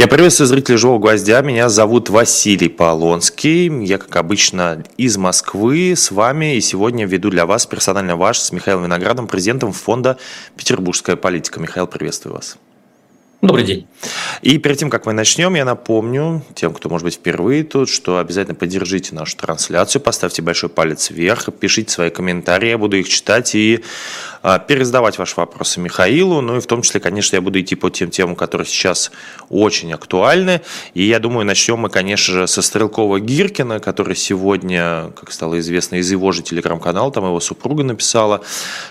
Я приветствую зрителей «Живого гвоздя». Меня зовут Василий Полонский. Я, как обычно, из Москвы с вами. И сегодня веду для вас персонально ваш с Михаилом Виноградом, президентом фонда «Петербургская политика». Михаил, приветствую вас. Добрый день. И перед тем, как мы начнем, я напомню тем, кто, может быть, впервые тут, что обязательно поддержите нашу трансляцию, поставьте большой палец вверх, пишите свои комментарии, я буду их читать и а, пересдавать ваши вопросы Михаилу. Ну и в том числе, конечно, я буду идти по тем темам, которые сейчас очень актуальны. И я думаю, начнем мы, конечно же, со Стрелкова-Гиркина, который сегодня, как стало известно, из его же телеграм-канала, там его супруга написала,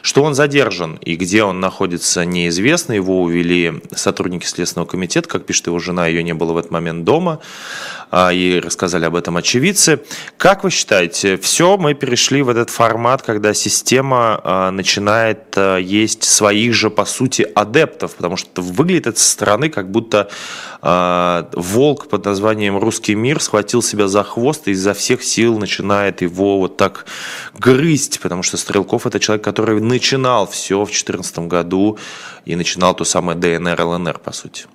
что он задержан и где он находится неизвестно. Его увели сотрудники сотрудники Следственного комитета, как пишет его жена, ее не было в этот момент дома, и рассказали об этом очевидцы. Как вы считаете, все, мы перешли в этот формат, когда система а, начинает а, есть своих же, по сути, адептов, потому что выглядит это со стороны, как будто волк под названием «Русский мир» схватил себя за хвост и изо всех сил начинает его вот так грызть, потому что Стрелков – это человек, который начинал все в 2014 году и начинал то самое ДНР, ЛНР, по сути.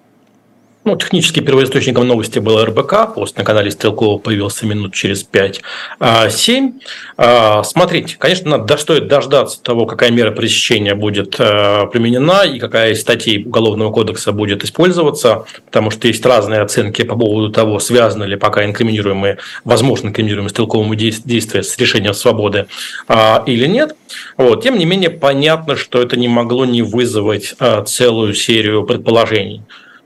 Ну, технически первоисточником новости был РБК, пост на канале Стрелкова появился минут через 5-7. А, смотрите, конечно, надо стоит дождаться того, какая мера пресечения будет а, применена и какая из статей Уголовного кодекса будет использоваться, потому что есть разные оценки по поводу того, связаны ли пока инкриминируемые, возможно, инкриминируемые стрелковому действия с решением свободы а, или нет. Вот. Тем не менее, понятно, что это не могло не вызвать целую серию предположений.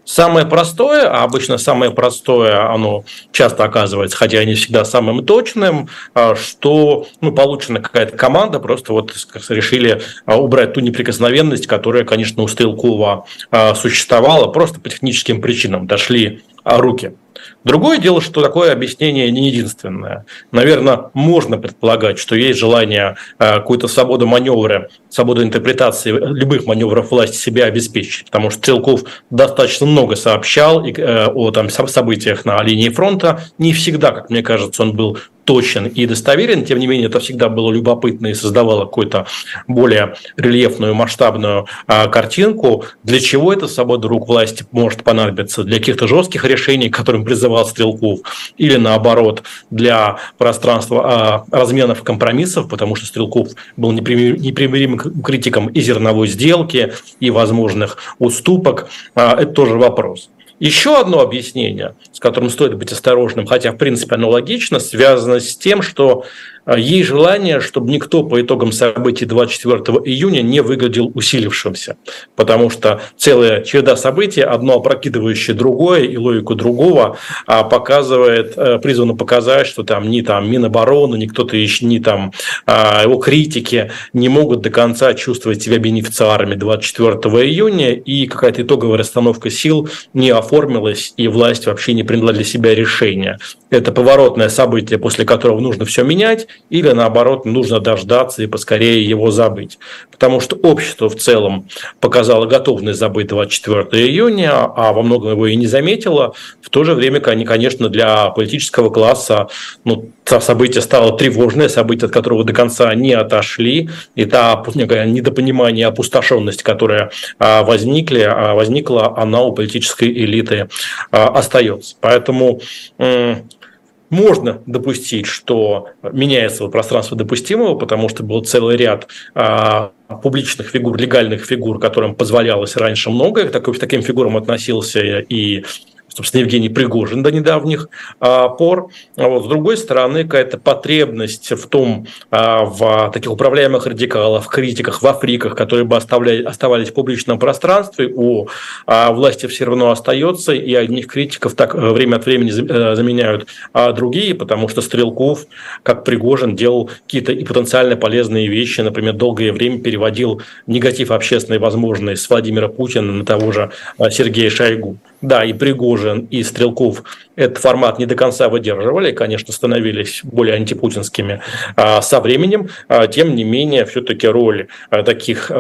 Самое простое, а обычно самое простое, оно часто оказывается, хотя не всегда самым точным, а, что ну, получена какая-то команда, просто вот решили а, убрать ту неприкосновенность, которая, конечно, у Стрелкова а, существовала, просто по техническим причинам дошли руки. Другое дело, что такое объяснение не единственное. Наверное, можно предполагать, что есть желание э, какую-то свободу маневра, свободу интерпретации любых маневров власти себя обеспечить, потому что Стрелков достаточно много сообщал э, о там, событиях на линии фронта. Не всегда, как мне кажется, он был точен и достоверен. Тем не менее, это всегда было любопытно и создавало какую-то более рельефную, масштабную а, картинку. Для чего эта свобода рук власти может понадобиться? Для каких-то жестких решений, которым призывал Стрелков, или наоборот, для пространства а, разменов компромиссов, потому что Стрелков был непримиримым критиком и зерновой сделки, и возможных уступок. А, это тоже вопрос. Еще одно объяснение, с которым стоит быть осторожным, хотя в принципе оно логично, связано с тем, что есть желание, чтобы никто по итогам событий 24 июня не выглядел усилившимся, потому что целая череда событий, одно опрокидывающее другое и логику другого, а, показывает, э, призвано показать, что там ни там Минобороны, ни кто-то еще, ни там а, его критики не могут до конца чувствовать себя бенефициарами 24 июня, и какая-то итоговая расстановка сил не оформилась, и власть вообще не приняла для себя решение. Это поворотное событие, после которого нужно все менять, или наоборот нужно дождаться и поскорее его забыть. Потому что общество в целом показало готовность забыть 24 июня, а во многом его и не заметило. В то же время, конечно, для политического класса ну, событие стало тревожное, событие, от которого до конца не отошли, и та недопонимание, опустошенность, которая а, возникли, а, возникла, она у политической элиты а, остается. Поэтому можно допустить, что меняется пространство допустимого, потому что был целый ряд а, публичных фигур, легальных фигур, которым позволялось раньше многое. Такой, к таким фигурам относился и собственно, Евгений Пригожин до недавних а, пор. А вот, с другой стороны, какая-то потребность в том, а, в таких управляемых радикалах, в критиках, в африках, которые бы оставляли, оставались в публичном пространстве, у а, власти все равно остается, и одних критиков так э, время от времени э, заменяют а другие, потому что Стрелков, как Пригожин, делал какие-то и потенциально полезные вещи, например, долгое время переводил негатив общественной возможный с Владимира Путина на того же Сергея Шойгу. Да, и Пригожин, и Стрелков этот формат не до конца выдерживали, конечно, становились более антипутинскими а, со временем. А, тем не менее, все-таки роль а, таких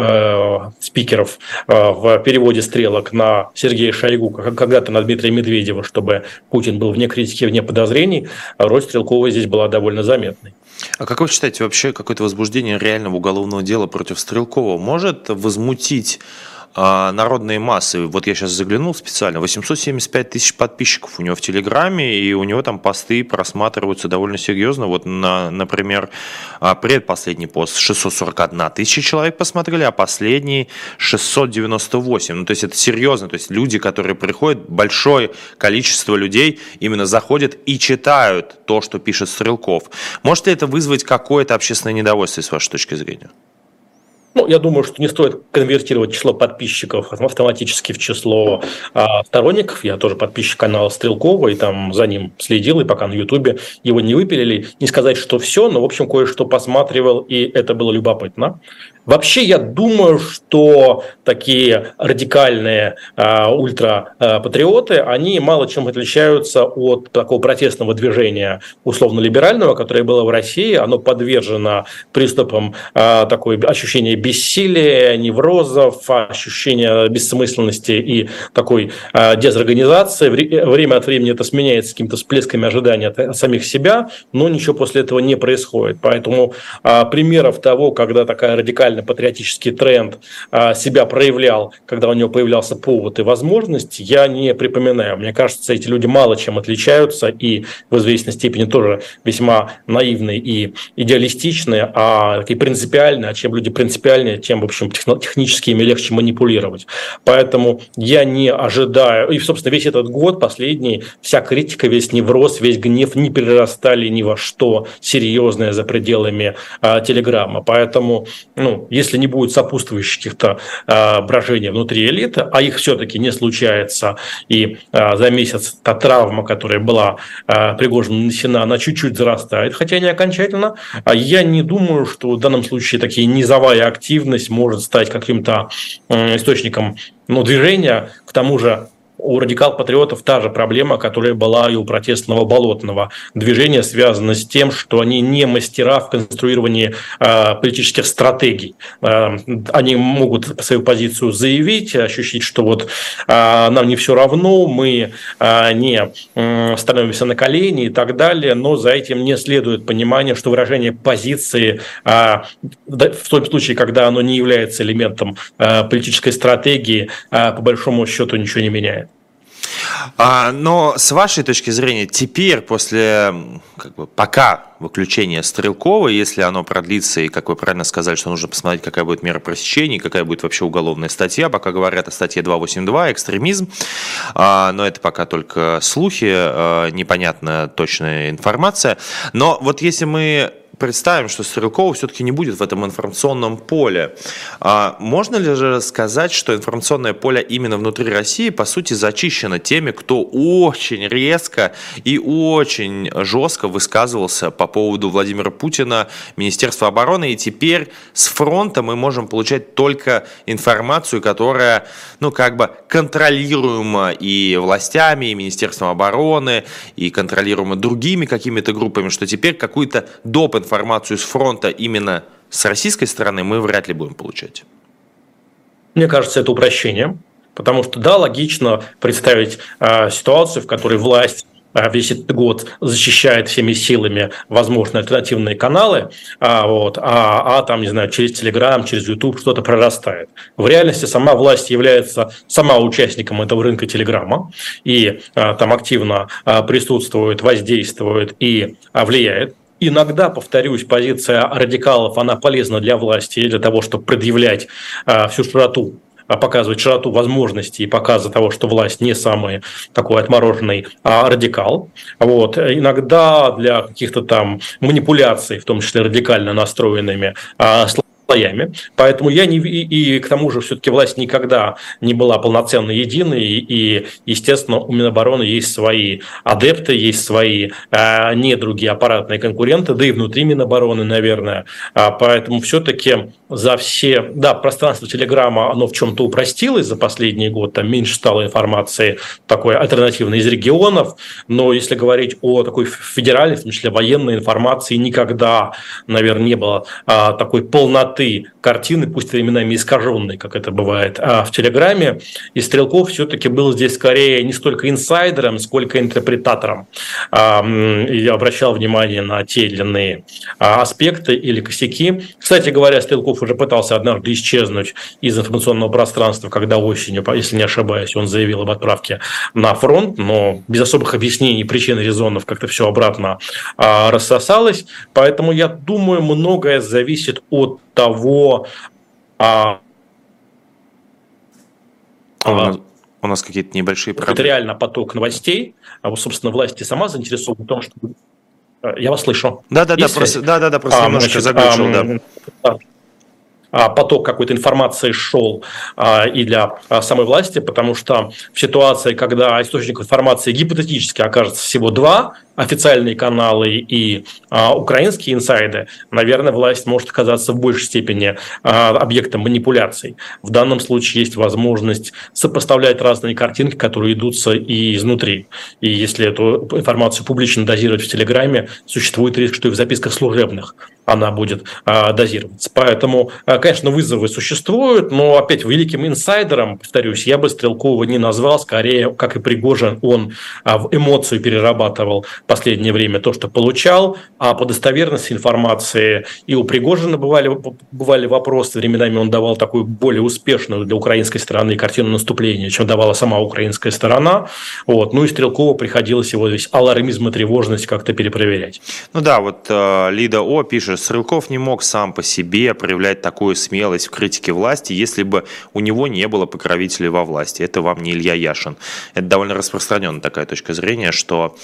спикеров в переводе стрелок на Сергея Шойгу, когда-то на Дмитрия Медведева, чтобы Путин был вне критики, вне подозрений, роль Стрелкова здесь была довольно заметной. А как вы считаете, вообще какое-то возбуждение реального уголовного дела против Стрелкова может возмутить а, народные массы. Вот я сейчас заглянул специально, 875 тысяч подписчиков у него в Телеграме, и у него там посты просматриваются довольно серьезно. Вот, на, например, а, предпоследний пост 641 тысяча человек посмотрели, а последний 698. Ну, то есть это серьезно, то есть люди, которые приходят, большое количество людей именно заходят и читают то, что пишет Стрелков. Может ли это вызвать какое-то общественное недовольство, с вашей точки зрения? Ну, я думаю, что не стоит конвертировать число подписчиков автоматически в число а, сторонников. Я тоже подписчик канала Стрелкова, и там за ним следил, и пока на Ютубе его не выпилили. Не сказать, что все, но, в общем, кое-что посматривал, и это было любопытно. Вообще, я думаю, что такие радикальные э, ультрапатриоты, они мало чем отличаются от такого протестного движения условно-либерального, которое было в России. Оно подвержено приступам э, такой ощущения бессилия, неврозов, ощущения бессмысленности и такой э, дезорганизации. Время от времени это сменяется какими-то всплесками ожидания от самих себя, но ничего после этого не происходит. Поэтому э, примеров того, когда такая радикальная патриотический тренд а, себя проявлял, когда у него появлялся повод и возможность, я не припоминаю. Мне кажется, эти люди мало чем отличаются и в известной степени тоже весьма наивные и идеалистичные, а такие принципиальные. А чем люди принципиальнее, тем, в общем, технически ими легче манипулировать. Поэтому я не ожидаю, и, собственно, весь этот год последний, вся критика, весь невроз, весь гнев не перерастали ни во что серьезное за пределами а, Телеграма. Поэтому, ну, если не будет сопутствующих каких-то э, брожений внутри элиты, а их все-таки не случается, и э, за месяц та травма, которая была э, Пригожину нанесена, она чуть-чуть зарастает, хотя не окончательно, а я не думаю, что в данном случае такие низовая активность может стать каким-то источником ну, движения, к тому же у радикал-патриотов та же проблема, которая была и у протестного болотного движения, связана с тем, что они не мастера в конструировании э, политических стратегий. Э, они могут свою позицию заявить, ощутить, что вот э, нам не все равно, мы э, не э, становимся на колени и так далее, но за этим не следует понимание, что выражение позиции э, в том случае, когда оно не является элементом э, политической стратегии, э, по большому счету ничего не меняет. А, но с вашей точки зрения, теперь, после, как бы, пока выключения Стрелкова, если оно продлится, и, как вы правильно сказали, что нужно посмотреть, какая будет мера пресечения, какая будет вообще уголовная статья, пока говорят о статье 282, экстремизм, а, но это пока только слухи, а, непонятна точная информация. Но вот если мы представим, что Стрелкова все-таки не будет в этом информационном поле. А можно ли же сказать, что информационное поле именно внутри России, по сути, зачищено теми, кто очень резко и очень жестко высказывался по поводу Владимира Путина, Министерства обороны, и теперь с фронта мы можем получать только информацию, которая, ну, как бы контролируема и властями, и Министерством обороны, и контролируема другими какими-то группами, что теперь какую-то доп. информацию с фронта именно с российской стороны мы вряд ли будем получать. Мне кажется, это упрощение, потому что, да, логично представить э, ситуацию, в которой власть весь этот год защищает всеми силами возможные альтернативные каналы, а, вот, а, а там, не знаю, через Телеграм, через YouTube что-то прорастает. В реальности сама власть является сама участником этого рынка Телеграма и а, там активно а, присутствует, воздействует и а, влияет. Иногда, повторюсь, позиция радикалов, она полезна для власти для того, чтобы предъявлять а, всю широту а, показывать широту возможностей и показа того, что власть не самый такой отмороженный а радикал. Вот. Иногда для каких-то там манипуляций, в том числе радикально настроенными, а, слоями. Поэтому я не... И, и к тому же все-таки власть никогда не была полноценно единой. И, естественно, у Минобороны есть свои адепты, есть свои э, недруги, аппаратные конкуренты, да и внутри Минобороны, наверное. А, поэтому все-таки за все... Да, пространство Телеграма, оно в чем-то упростилось за последний год, там меньше стало информации такой альтернативной из регионов, но если говорить о такой федеральной, в том числе военной информации, никогда, наверное, не было а, такой полноты полноты картины, пусть временами искаженные, как это бывает, а в Телеграме. И Стрелков все-таки был здесь скорее не столько инсайдером, сколько интерпретатором. Я обращал внимание на те или иные аспекты или косяки. Кстати говоря, Стрелков уже пытался однажды исчезнуть из информационного пространства, когда осенью, если не ошибаюсь, он заявил об отправке на фронт, но без особых объяснений, причин и резонов как-то все обратно рассосалось. Поэтому я думаю, многое зависит от того, а, а у нас, у нас какие-то небольшие проблемы. Это реально поток новостей. А вот, собственно, власти сама заинтересована в том, что... Э, я вас слышу. Да-да-да, просто, да, да, да, просто а, немножко заглючил, а, да. А, поток какой-то информации шел а, и для а, самой власти, потому что в ситуации, когда источник информации гипотетически окажется всего два, официальные каналы и а, украинские инсайды, наверное, власть может оказаться в большей степени а, объектом манипуляций. В данном случае есть возможность сопоставлять разные картинки, которые идутся и изнутри. И если эту информацию публично дозировать в Телеграме, существует риск, что и в записках служебных она будет а, дозироваться. Поэтому, а, конечно, вызовы существуют, но опять великим инсайдером, повторюсь, я бы Стрелкова не назвал, скорее, как и Пригожин, он а, в эмоцию перерабатывал последнее время то, что получал, а по достоверности информации и у Пригожина бывали, бывали вопросы, временами он давал такую более успешную для украинской стороны картину наступления, чем давала сама украинская сторона. Вот. Ну и Стрелкову приходилось его весь алармизм и тревожность как-то перепроверять. Ну да, вот э, Лида О пишет, Стрелков не мог сам по себе проявлять такую смелость в критике власти, если бы у него не было покровителей во власти. Это вам не Илья Яшин. Это довольно распространенная такая точка зрения, что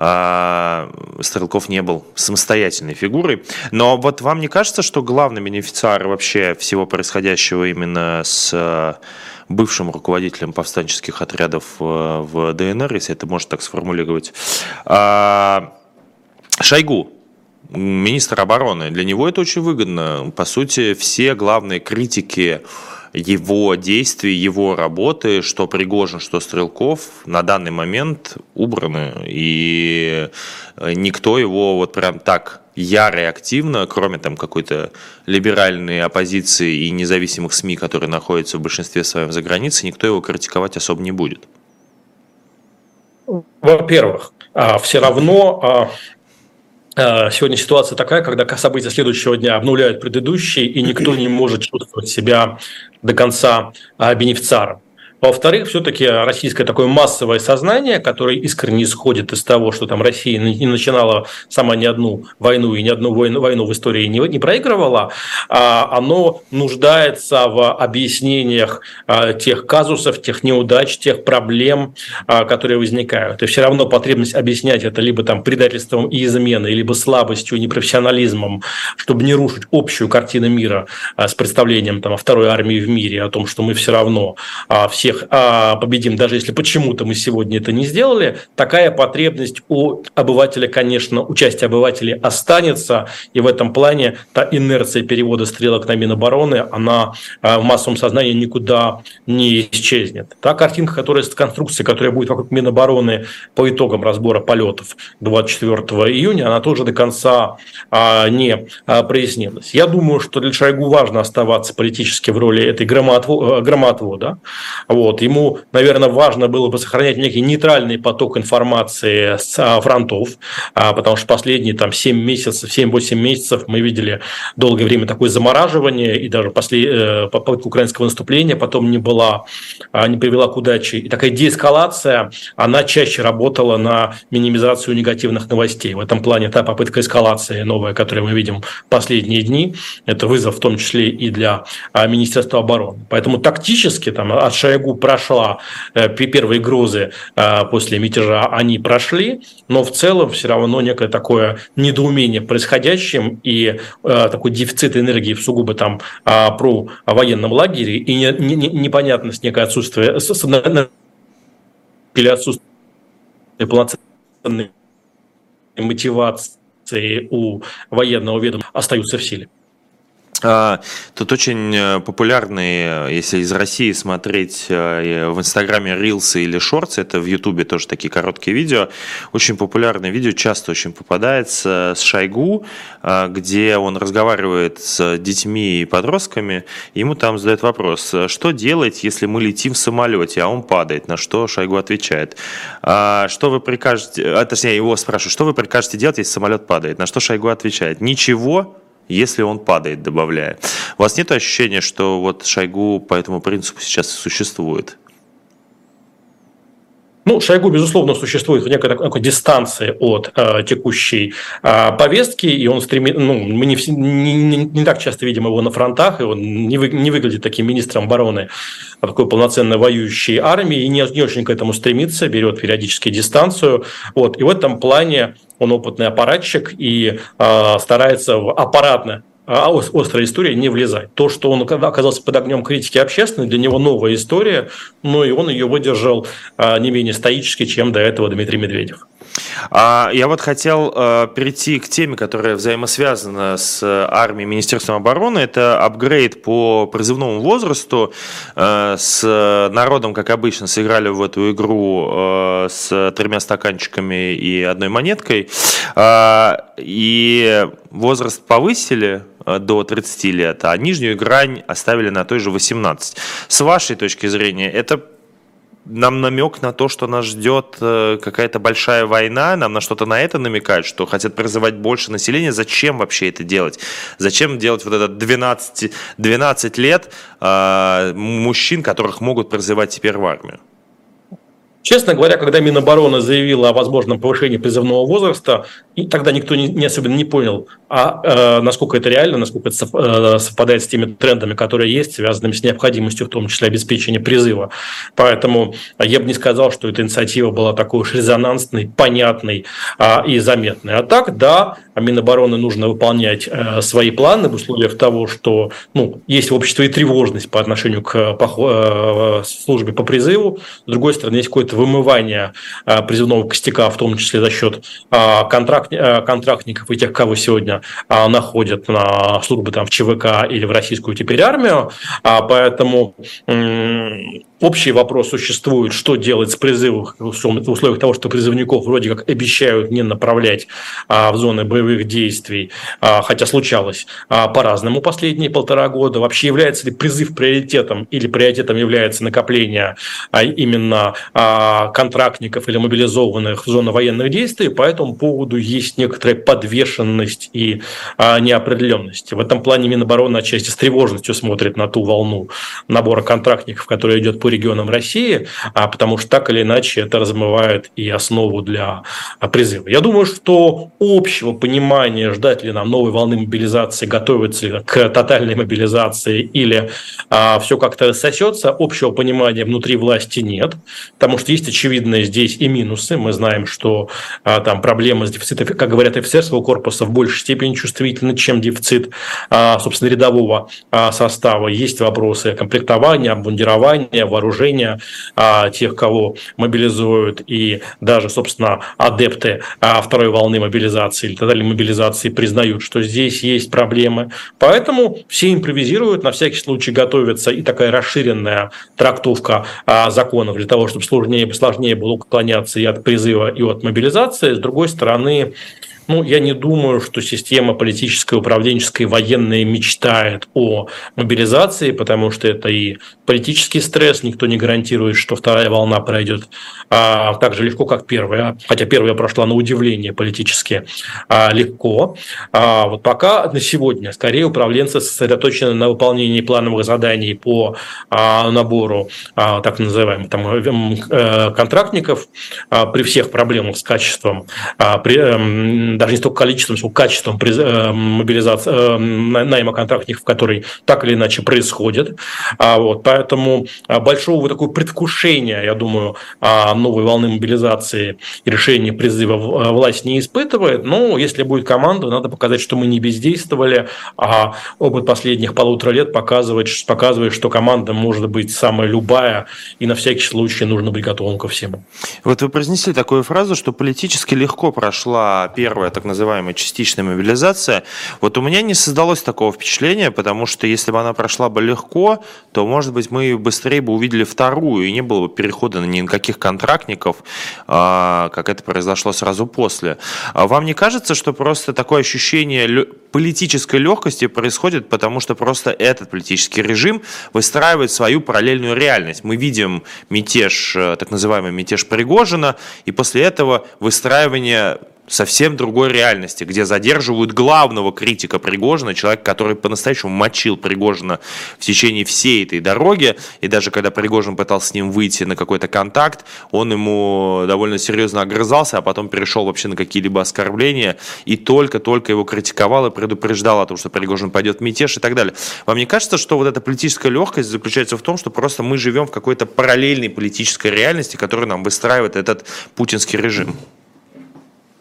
Стрелков не был самостоятельной фигурой. Но вот вам не кажется, что главный бенефициар вообще всего происходящего именно с э, бывшим руководителем повстанческих отрядов э, в ДНР, если это можно так сформулировать, а, Шойгу, министр обороны. Для него это очень выгодно. По сути, все главные критики его действий, его работы, что Пригожин, что Стрелков на данный момент убраны. И э, никто его вот прям так яро и активно, кроме там какой-то либеральной оппозиции и независимых СМИ, которые находятся в большинстве своем за границей, никто его критиковать особо не будет. Во-первых, а, все равно а, сегодня ситуация такая, когда события следующего дня обнуляют предыдущие, и никто не может чувствовать себя до конца а, бенефициаром. Во-вторых, все-таки российское такое массовое сознание, которое искренне исходит из того, что там Россия не начинала сама ни одну войну и ни одну войну, войну в истории не, не проигрывала, а оно нуждается в объяснениях а, тех казусов, тех неудач, тех проблем, а, которые возникают. И все равно потребность объяснять это либо там предательством и изменой, либо слабостью непрофессионализмом, чтобы не рушить общую картину мира с представлением там, о второй армии в мире, о том, что мы все равно все всех а, победим, даже если почему-то мы сегодня это не сделали, такая потребность у обывателя, конечно, участие обывателей останется, и в этом плане та инерция перевода стрелок на Минобороны, она а, в массовом сознании никуда не исчезнет. Та картинка, которая с конструкцией, которая будет вокруг Минобороны по итогам разбора полетов 24 июня, она тоже до конца а, не прояснилась. Я думаю, что для Шойгу важно оставаться политически в роли этой громоотвода. Вот. Ему, наверное, важно было бы сохранять некий нейтральный поток информации с а, фронтов, а, потому что последние там, 7 месяцев, 7-8 месяцев мы видели долгое время такое замораживание, и даже после э, попытка украинского наступления потом не была, а, не привела к удаче. И такая деэскалация, она чаще работала на минимизацию негативных новостей. В этом плане та попытка эскалации новая, которую мы видим последние дни, это вызов в том числе и для Министерства обороны. Поэтому тактически там, от Шойгу прошла, э, первые грузы э, после мятежа, они прошли, но в целом все равно некое такое недоумение происходящим и э, такой дефицит энергии в сугубо там про военном лагере и непонятность, некое отсутствие или отсутствие полноценной мотивации у военного ведомства остаются в силе. А, тут очень э, популярные, если из России смотреть э, в Инстаграме рилсы или шорты, это в Ютубе тоже такие короткие видео, очень популярное видео, часто очень попадается с Шойгу, а, где он разговаривает с детьми и подростками, ему там задают вопрос, что делать, если мы летим в самолете, а он падает, на что Шойгу отвечает, а, что вы прикажете, а, точнее его спрашивают, что вы прикажете делать, если самолет падает, на что Шойгу отвечает, ничего, если он падает, добавляя. У вас нет ощущения, что вот Шойгу по этому принципу сейчас существует? Ну, Шойгу, безусловно, существует в некой такой дистанции от э, текущей э, повестки, и он стремит, ну, мы не, не, не, не так часто видим его на фронтах, и он не, вы, не выглядит таким министром обороны а такой полноценной воюющей армии, и не, не очень к этому стремится, берет периодически дистанцию. Вот, и в этом плане он опытный аппаратчик и э, старается аппаратно а острая история не влезать. То, что он оказался под огнем критики общественной, для него новая история, но и он ее выдержал а, не менее стоически, чем до этого Дмитрий Медведев. А я вот хотел э, перейти к теме, которая взаимосвязана с армией Министерством обороны. Это апгрейд по призывному возрасту. Э, с народом, как обычно, сыграли в эту игру э, с тремя стаканчиками и одной монеткой. Э, и возраст повысили э, до 30 лет, а нижнюю грань оставили на той же 18. С вашей точки зрения, это нам намек на то, что нас ждет э, какая-то большая война, нам на что-то на это намекают, что хотят призывать больше населения. Зачем вообще это делать? Зачем делать вот это 12, 12 лет э, мужчин, которых могут призывать теперь в армию? Честно говоря, когда Минобороны заявила о возможном повышении призывного возраста, и тогда никто не, не особенно не понял, а э, насколько это реально, насколько это э, совпадает с теми трендами, которые есть, связанными с необходимостью, в том числе обеспечения призыва. Поэтому я бы не сказал, что эта инициатива была такой уж резонансной, понятной э, и заметной. А так, да, Минобороны нужно выполнять э, свои планы в условиях того, что ну, есть в обществе и тревожность по отношению к по, э, службе по призыву. С другой стороны, есть какое-то вымывание э, призывного костяка, в том числе за счет э, контракт, э, контрактников и тех, кого сегодня находят на службу там, в ЧВК или в российскую теперь армию. А, поэтому общий вопрос существует, что делать с призывом в условиях того, что призывников вроде как обещают не направлять а, в зоны боевых действий, а, хотя случалось а, по-разному последние полтора года. Вообще является ли призыв приоритетом или приоритетом является накопление а, именно а, контрактников или мобилизованных в зону военных действий? По этому поводу есть некоторая подвешенность и а, неопределенность. В этом плане Минобороны отчасти с тревожностью смотрит на ту волну набора контрактников, которая идет по регионам России, а потому что так или иначе это размывает и основу для а, призыва. Я думаю, что общего понимания, ждать ли нам новой волны мобилизации, готовиться ли к тотальной мобилизации или а, все как-то сосется, общего понимания внутри власти нет, потому что есть очевидные здесь и минусы. Мы знаем, что а, там проблемы с дефицитом, как говорят, офицерского корпуса в большей степени чувствительны, чем дефицит, а, собственно, рядового а, состава. Есть вопросы комплектования, обмундирования, вооружения а, тех, кого мобилизуют, и даже, собственно, адепты а, второй волны мобилизации или тотальной мобилизации признают, что здесь есть проблемы. Поэтому все импровизируют, на всякий случай готовится и такая расширенная трактовка а, законов для того, чтобы сложнее, сложнее было уклоняться и от призыва, и от мобилизации. С другой стороны, ну, я не думаю, что система политическая, управленческая, военная мечтает о мобилизации, потому что это и политический стресс, никто не гарантирует, что вторая волна пройдет а, так же легко, как первая, хотя первая прошла на удивление политически а, легко. А, вот пока на сегодня скорее управленцы сосредоточены на выполнении плановых заданий по а, набору а, так называемых там, э, контрактников а, при всех проблемах с качеством, а, при, э, даже не столько количеством, сколько качеством э, мобилизации, э, найма контрактников, который так или иначе происходит. А вот, поэтому а, большого такого предвкушения, я думаю, а, новой волны мобилизации и решения призыва э, власть не испытывает. Но если будет команда, надо показать, что мы не бездействовали, а опыт последних полутора лет показывает, показывает что команда может быть самая любая, и на всякий случай нужно быть готовым ко всему. Вот вы произнесли такую фразу, что политически легко прошла первая так называемая частичная мобилизация, вот у меня не создалось такого впечатления, потому что если бы она прошла бы легко, то, может быть, мы быстрее бы увидели вторую, и не было бы перехода на никаких контрактников, а, как это произошло сразу после. А вам не кажется, что просто такое ощущение политической легкости происходит, потому что просто этот политический режим выстраивает свою параллельную реальность. Мы видим мятеж, э, так называемый мятеж Пригожина, и после этого выстраивание совсем другой реальности, где задерживают главного критика Пригожина, человека, который по-настоящему мочил Пригожина в течение всей этой дороги, и даже когда Пригожин пытался с ним выйти на какой-то контакт, он ему довольно серьезно огрызался, а потом перешел вообще на какие-либо оскорбления, и только-только его критиковал и предупреждал о том, что Пригожин пойдет в мятеж и так далее. Вам не кажется, что вот эта политическая легкость заключается в том, что просто мы живем в какой-то параллельной политической реальности, которую нам выстраивает этот путинский режим?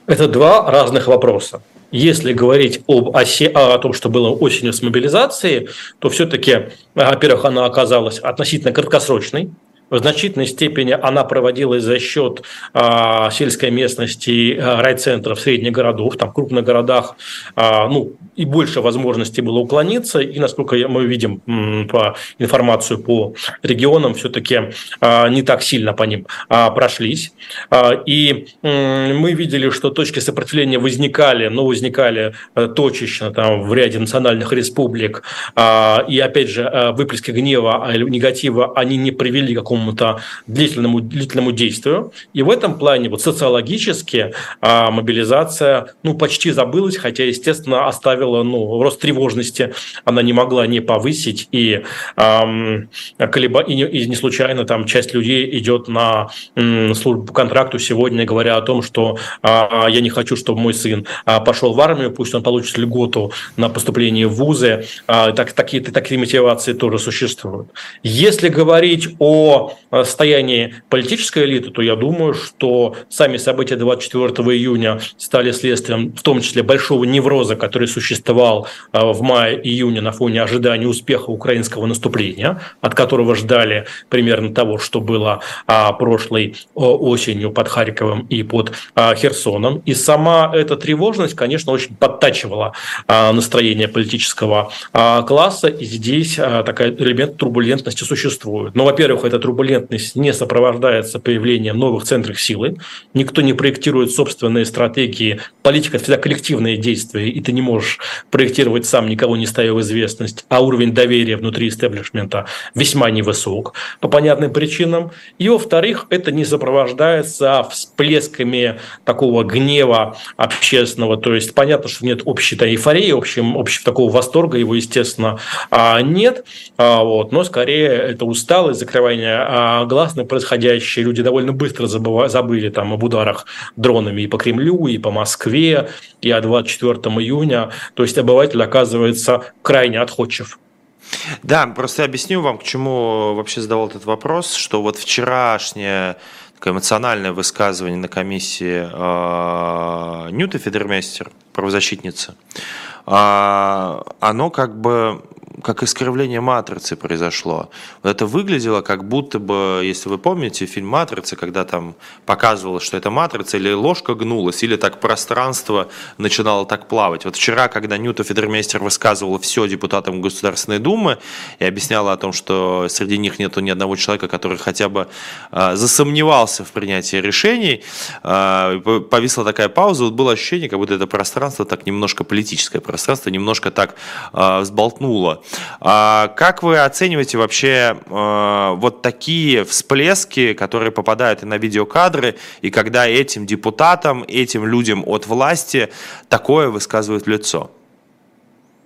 Это два разных вопроса. Если говорить об осе, о том, что было осенью с мобилизацией, то все-таки, во-первых, она оказалась относительно краткосрочной, в значительной степени она проводилась за счет а, сельской местности, а, райцентров средних городов. Там в крупных городах а, ну, и больше возможностей было уклониться. И, насколько мы видим по информацию по регионам, все-таки а, не так сильно по ним а, прошлись. А, и м, мы видели, что точки сопротивления возникали, но возникали а, точечно там, в ряде национальных республик. А, и, опять же, а, выплески гнева, а, негатива, они не привели к какому какому-то длительному, длительному действию. И в этом плане вот социологически а, мобилизация ну, почти забылась, хотя, естественно, оставила ну, рост тревожности. Она не могла не повысить. И, эм, колеба... и, не, и не случайно там часть людей идет на м, службу контракту сегодня, говоря о том, что а, я не хочу, чтобы мой сын а, пошел в армию, пусть он получит льготу на поступление в вузы. А, так, такие, такие мотивации тоже существуют. Если говорить о состоянии политической элиты, то я думаю, что сами события 24 июня стали следствием, в том числе большого невроза, который существовал а, в мае-июне на фоне ожидания успеха украинского наступления, от которого ждали примерно того, что было а, прошлой осенью под Харьковом и под а, Херсоном. И сама эта тревожность, конечно, очень подтачивала настроение политического класса, и здесь такой элемент турбулентности существует. Но, ну, во-первых, это турбулентность турбулентность не сопровождается появлением новых центров силы, никто не проектирует собственные стратегии, политика – это всегда коллективные действия, и ты не можешь проектировать сам, никого не ставя в известность, а уровень доверия внутри истеблишмента весьма невысок по понятным причинам. И, во-вторых, это не сопровождается всплесками такого гнева общественного, то есть понятно, что нет общей эйфории, общем, общего такого восторга его, естественно, а, нет, а, вот, но скорее это усталость, закрывание а, на происходящее. Люди довольно быстро забыли там об ударах дронами и по Кремлю, и по Москве, и о 24 июня. То есть обыватель оказывается крайне отходчив. Да, просто объясню вам, к чему вообще задавал этот вопрос, что вот вчерашнее такое эмоциональное высказывание на комиссии э, Нюта Федермейстер, правозащитница, э, оно как бы как искривление матрицы произошло. Вот это выглядело как будто бы, если вы помните фильм «Матрица», когда там показывалось, что это матрица, или ложка гнулась, или так пространство начинало так плавать. Вот вчера, когда Ньюта Федермейстер высказывала все депутатам Государственной Думы и объясняла о том, что среди них нет ни одного человека, который хотя бы э, засомневался в принятии решений, э, повисла такая пауза, вот было ощущение, как будто это пространство так немножко политическое пространство, немножко так э, взболтнуло. А как вы оцениваете вообще э, вот такие всплески, которые попадают и на видеокадры, и когда этим депутатам, этим людям от власти такое высказывают лицо?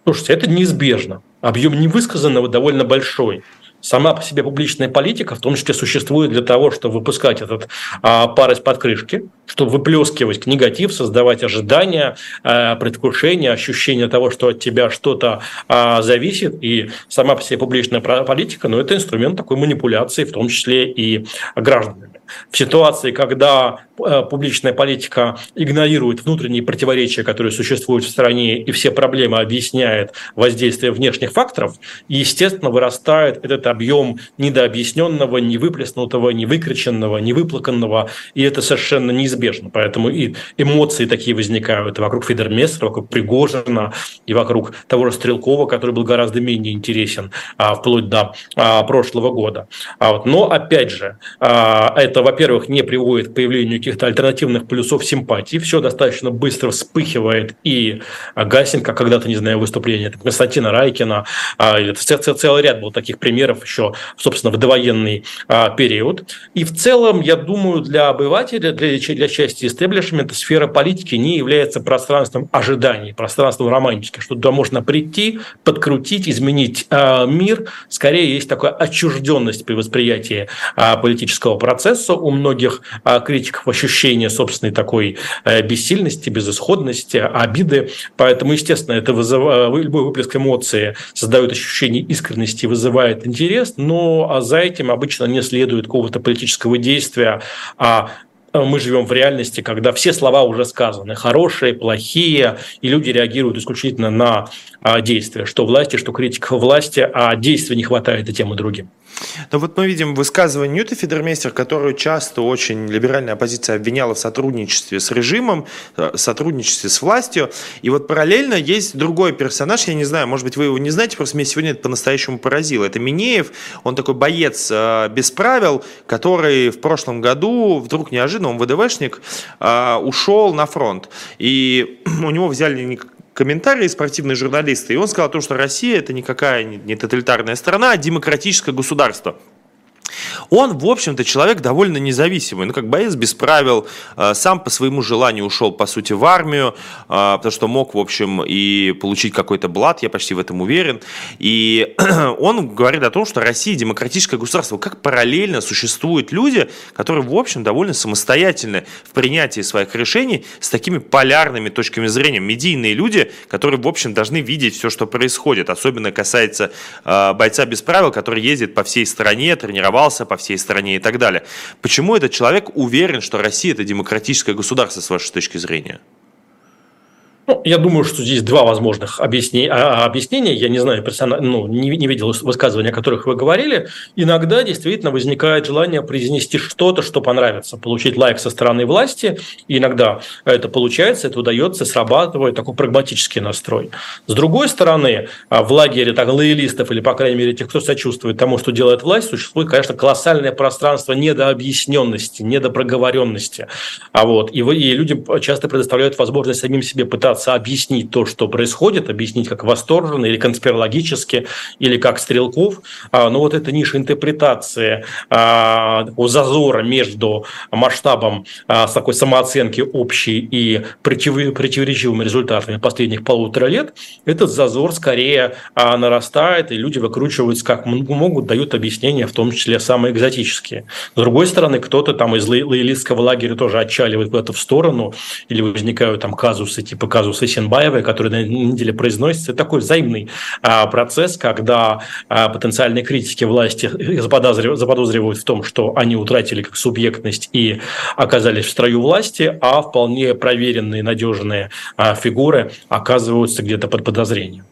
Слушайте, это неизбежно. Объем невысказанного довольно большой сама по себе публичная политика, в том числе, существует для того, чтобы выпускать этот а, пар из-под крышки, чтобы выплескивать негатив, создавать ожидания, а, предвкушение, ощущение того, что от тебя что-то а, зависит. И сама по себе публичная политика, ну, это инструмент такой манипуляции, в том числе и гражданами. В ситуации, когда э, публичная политика игнорирует внутренние противоречия, которые существуют в стране, и все проблемы объясняет воздействие внешних факторов, естественно, вырастает этот объем недообъясненного, невыплеснутого, невыкриченного, невыплаканного, и это совершенно неизбежно. Поэтому и эмоции такие возникают вокруг Федерместера, вокруг Пригожина, и вокруг того же Стрелкова, который был гораздо менее интересен а, вплоть до а, прошлого года. А но, опять же, это, во-первых, не приводит к появлению каких-то альтернативных плюсов симпатии. Все достаточно быстро вспыхивает и гасит, как когда-то, не знаю, выступление Константина Райкина. А, целый ряд был таких примеров еще, собственно, в довоенный а, период. И в целом, я думаю, для обывателя, для, для части истеблишмента, сфера политики не является пространством ожиданий, пространством романтики, что туда можно прийти, подкрутить, изменить мир. Скорее есть такая отчужденность при восприятии политического процесса у многих э, критиков, ощущение собственной такой э, бессильности, безысходности, обиды. Поэтому, естественно, это вызывает, любой выплеск эмоции создает ощущение искренности, вызывает интерес, но за этим обычно не следует какого-то политического действия, а мы живем в реальности, когда все слова уже сказаны, хорошие, плохие, и люди реагируют исключительно на а, действия, что власти, что критика власти, а действия не хватает и тем, и другим. Но вот мы видим высказывание Ньюта Федермейстер, которую часто очень либеральная оппозиция обвиняла в сотрудничестве с режимом, э, сотрудничестве с властью. И вот параллельно есть другой персонаж, я не знаю, может быть, вы его не знаете, просто меня сегодня это по-настоящему поразило. Это Минеев, он такой боец э, без правил, который в прошлом году вдруг неожиданно, он ВДВшник, э, ушел на фронт. И у него взяли комментарии спортивные журналисты, и он сказал о том, что Россия это никакая не тоталитарная страна, а демократическое государство. Он, в общем-то, человек довольно независимый, ну, как боец без правил, э, сам по своему желанию ушел, по сути, в армию, э, потому что мог, в общем, и получить какой-то блат, я почти в этом уверен. И он говорит о том, что Россия демократическое государство. Как параллельно существуют люди, которые, в общем, довольно самостоятельны в принятии своих решений с такими полярными точками зрения. Медийные люди, которые, в общем, должны видеть все, что происходит. Особенно касается э, бойца без правил, который ездит по всей стране, тренировался по всей стране и так далее. Почему этот человек уверен, что Россия это демократическое государство с вашей точки зрения? Ну, я думаю, что здесь два возможных объяснения. А, объяснения. Я не знаю, персонально, ну, не, не видел высказывания, о которых вы говорили. Иногда действительно возникает желание произнести что-то, что понравится, получить лайк со стороны власти. И иногда это получается, это удается, срабатывает такой прагматический настрой. С другой стороны, а, в лагере так, лоялистов, или, по крайней мере, тех, кто сочувствует тому, что делает власть, существует, конечно, колоссальное пространство недообъясненности, недопроговоренности. А вот, и, вы, и люди часто предоставляют возможность самим себе пытаться пытаться объяснить то, что происходит, объяснить как восторженно или конспирологически, или как Стрелков. А, но вот эта ниша интерпретации а, зазора между масштабом а, такой самооценки общей и противоречивыми результатами последних полутора лет, этот зазор скорее нарастает, и люди выкручиваются как могут, дают объяснения, в том числе самые экзотические. С другой стороны, кто-то там из лоялистского лагеря тоже отчаливает эту в сторону, или возникают там казусы типа казуса казуса Сенбаевой, который на неделе произносится, это такой взаимный а, процесс, когда а, потенциальные критики власти заподозривают в том, что они утратили как субъектность и оказались в строю власти, а вполне проверенные, надежные а, фигуры оказываются где-то под подозрением.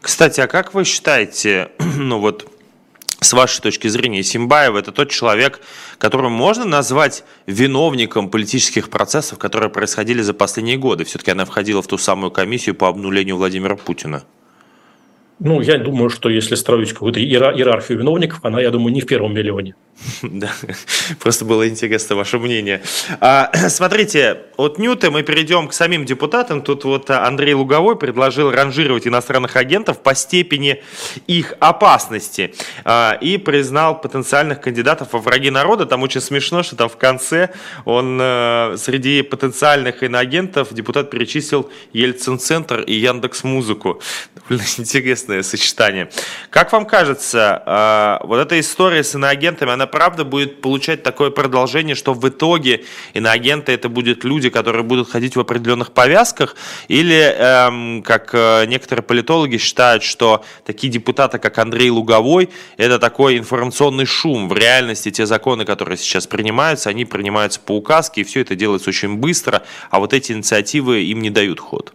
Кстати, а как вы считаете, ну вот с вашей точки зрения, Симбаева – это тот человек, которого можно назвать виновником политических процессов, которые происходили за последние годы? Все-таки она входила в ту самую комиссию по обнулению Владимира Путина. Ну, я думаю, что если строить какую-то иерархию виновников, она, я думаю, не в первом миллионе. Да, просто было интересно ваше мнение. А, смотрите, от Ньюта мы перейдем к самим депутатам. Тут вот Андрей Луговой предложил ранжировать иностранных агентов по степени их опасности а, и признал потенциальных кандидатов во враги народа. Там очень смешно, что там в конце он а, среди потенциальных иноагентов депутат перечислил Ельцин-центр и Яндекс Музыку. Довольно интересно интересное сочетание. Как вам кажется, а, вот эта история с иноагентами, она правда будет получать такое продолжение, что в итоге иноагенты это будут люди, которые будут ходить в определенных повязках, или, эм, как э, некоторые политологи считают, что такие депутаты, как Андрей Луговой, это такой информационный шум. В реальности те законы, которые сейчас принимаются, они принимаются по указке, и все это делается очень быстро, а вот эти инициативы им не дают ход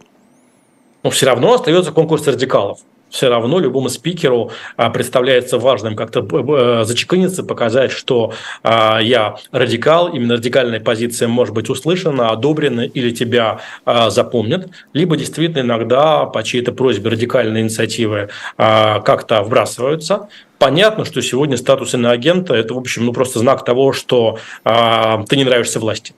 но все равно остается конкурс радикалов все равно любому спикеру а, представляется важным. Как-то э, зачеканиться, показать, что а, я радикал, именно радикальная позиция может быть услышана, одобрена или тебя а, запомнят, либо действительно иногда по чьей-то просьбе радикальные инициативы как-то вбрасываются, Понятно, что сегодня статус иноагента – это, в общем, ну, просто знак того, что э, ты не нравишься власти.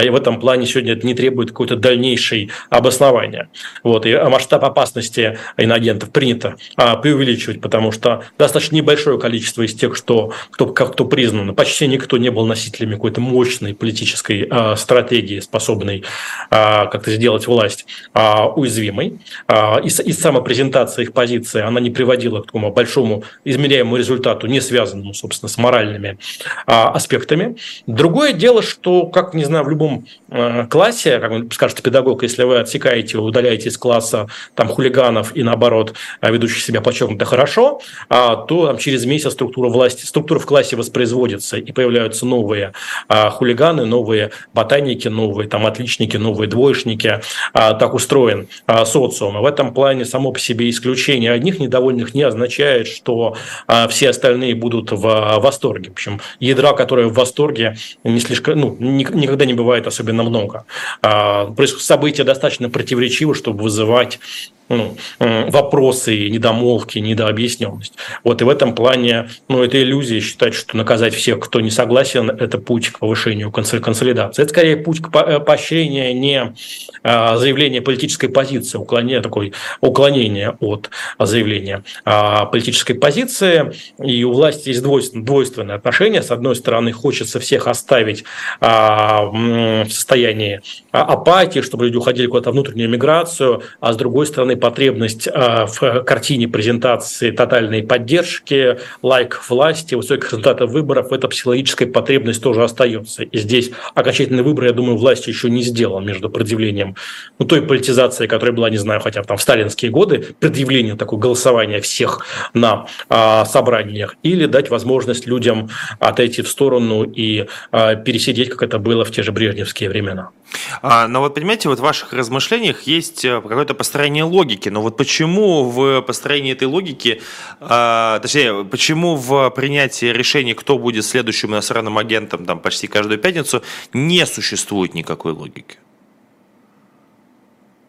И в этом плане сегодня это не требует какой-то дальнейшей обоснования. Вот. И масштаб опасности иноагентов принято а, преувеличивать, потому что достаточно небольшое количество из тех, что, кто, кто признан, почти никто не был носителями какой-то мощной политической а, стратегии, способной а, как-то сделать власть а, уязвимой. А, и, и сама презентация их позиции, она не приводила к такому большому измеряемому результату, не связанному, собственно, с моральными а, аспектами. Другое дело, что, как не знаю, в любом э, классе, как вы скажете педагог, если вы отсекаете, удаляете из класса там хулиганов и наоборот э, ведущих себя подчеркнуто хорошо, а, то там, через месяц структура власти, структура в классе воспроизводится и появляются новые а, хулиганы, новые ботаники, новые там отличники, новые двоечники. А, так устроен социум. И в этом плане само по себе исключение одних недовольных не означает, что все остальные будут в восторге. В общем, ядра, которое в восторге, не слишком, ну, никогда не бывает особенно много. А, события достаточно противоречивы, чтобы вызывать ну, вопросы, недомолвки, недообъясненность. Вот и в этом плане, ну, это иллюзия считать, что наказать всех, кто не согласен, это путь к повышению консолидации. Это скорее путь к э, поощрению не а, заявления политической позиции, уклонение, такой уклонение от заявления а, политической позиции. И у власти есть двойственное отношение. С одной стороны, хочется всех оставить а, в состоянии апатии, чтобы люди уходили куда-то внутреннюю миграцию, а с другой стороны, потребность а, в картине презентации тотальной поддержки, лайк власти, высоких результатов выборов, эта психологическая потребность тоже остается. И здесь окончательный выбор, я думаю, власти еще не сделал между предъявлением ну, той политизации, которая была, не знаю, хотя бы там в сталинские годы, предъявлением такого голосования всех на а, собраниях, или дать возможность людям отойти в сторону и а, пересидеть, как это было в те же брежневские времена. А, но вот понимаете, вот в ваших размышлениях есть э, какое-то построение логики. Но вот почему в построении этой логики, а, точнее, почему в принятии решения, кто будет следующим иностранным агентом там почти каждую пятницу, не существует никакой логики?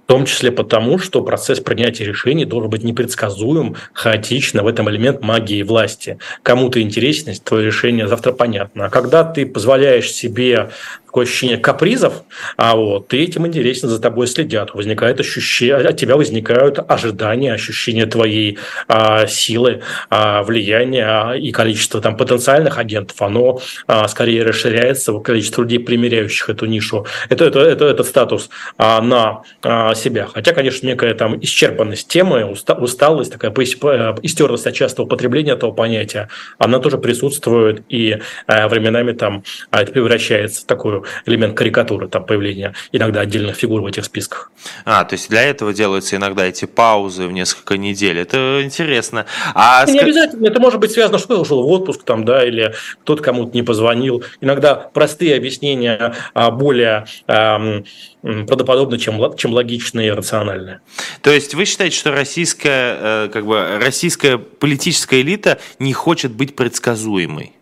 В том числе потому, что процесс принятия решений должен быть непредсказуем, хаотично. В этом элемент магии власти. Кому-то интереснее, твое решение завтра понятно. А когда ты позволяешь себе такое ощущение капризов, а вот ты этим интересно за тобой следят. Возникает ощущение, от тебя возникают ожидания, ощущение твоей а, силы, а, влияния а, и количество там потенциальных агентов, оно а, скорее расширяется, количество людей, примеряющих эту нишу, это, это, это, этот статус а, на а, себя. Хотя, конечно, некая там исчерпанность темы, усталость, такая истерлость от частого употребления этого понятия, она тоже присутствует, и а, временами там а, это превращается в такую элемент карикатуры, там появление иногда отдельных фигур в этих списках. А, то есть для этого делаются иногда эти паузы в несколько недель. Это интересно. А не обязательно. Это может быть связано, что ушел в отпуск там, да, или кто-то кому-то не позвонил. Иногда простые объяснения а, более эм, правдоподобны, чем, чем логичные и рациональные. То есть вы считаете, что российская, э, как бы, российская политическая элита не хочет быть предсказуемой?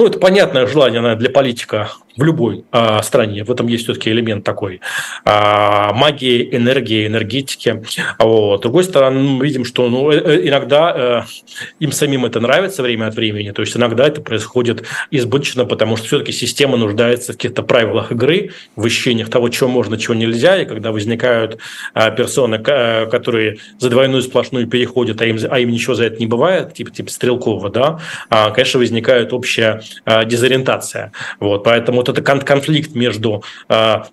Ну, это понятное желание наверное, для политика в любой а, стране. В этом есть все-таки элемент такой а, магии, энергии, энергетики. Вот. С другой стороны, мы видим, что ну, э, э, иногда а, им самим это нравится время от времени. То есть иногда это происходит избыточно, потому что все-таки система нуждается в каких-то правилах игры, в ощущениях того, чего можно, чего нельзя. И когда возникают а, персоны, которые за двойную сплошную переходят, а им, а им ничего за это не бывает, типа, типа Стрелкова, да, а, конечно, возникает общая а, дезориентация. Вот. Поэтому вот этот конфликт между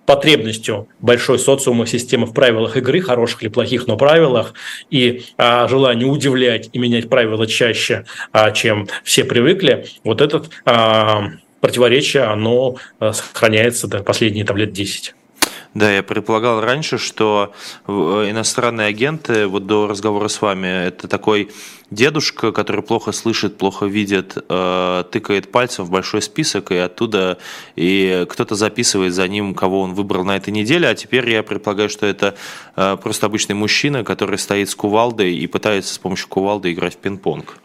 потребностью большой социума системы в правилах игры, хороших или плохих, но правилах, и желание удивлять и менять правила чаще, чем все привыкли, вот этот противоречие, оно сохраняется до последние там, лет 10. Да, я предполагал раньше, что э, иностранные агенты, вот до разговора с вами, это такой дедушка, который плохо слышит, плохо видит, э, тыкает пальцем в большой список, и оттуда и кто-то записывает за ним, кого он выбрал на этой неделе, а теперь я предполагаю, что это э, просто обычный мужчина, который стоит с кувалдой и пытается с помощью кувалды играть в пинг-понг.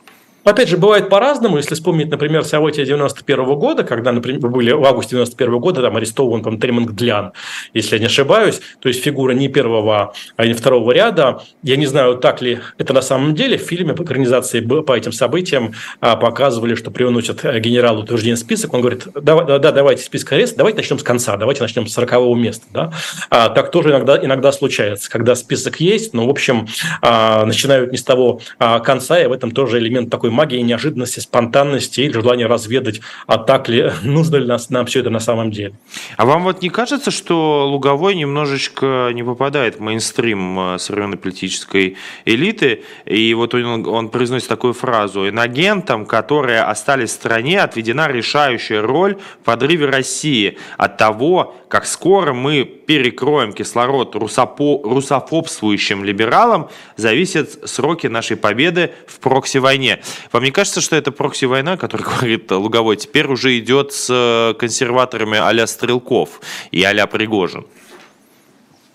Опять же, бывает по-разному. Если вспомнить, например, события 91 года, когда, например, были в августе 91 года там арестован, по Тремонг Длян, если я не ошибаюсь, то есть фигура не первого, а не второго ряда. Я не знаю, так ли это на самом деле. В фильме по экранизации по этим событиям а, показывали, что приносят э, генералу утвержден список. Он говорит, да, да, да давайте список ареста, давайте начнем с конца, давайте начнем с 40 места. Да? А, так тоже иногда, иногда случается, когда список есть, но, в общем, а, начинают не с того а, конца, и в этом тоже элемент такой магии, неожиданности, спонтанности или желания разведать, а так ли, нужно ли нас, нам все это на самом деле. А вам вот не кажется, что Луговой немножечко не попадает в мейнстрим э, современной политической элиты, и вот он, он произносит такую фразу, инагентам, которые остались в стране, отведена решающая роль в подрыве России от того, как скоро мы перекроем кислород русопо, русофобствующим либералам, зависят сроки нашей победы в прокси-войне. Вам не кажется, что это прокси-война, которая говорит Луговой, теперь уже идет с э, консерваторами а-ля Стрелков и а-ля Пригожин?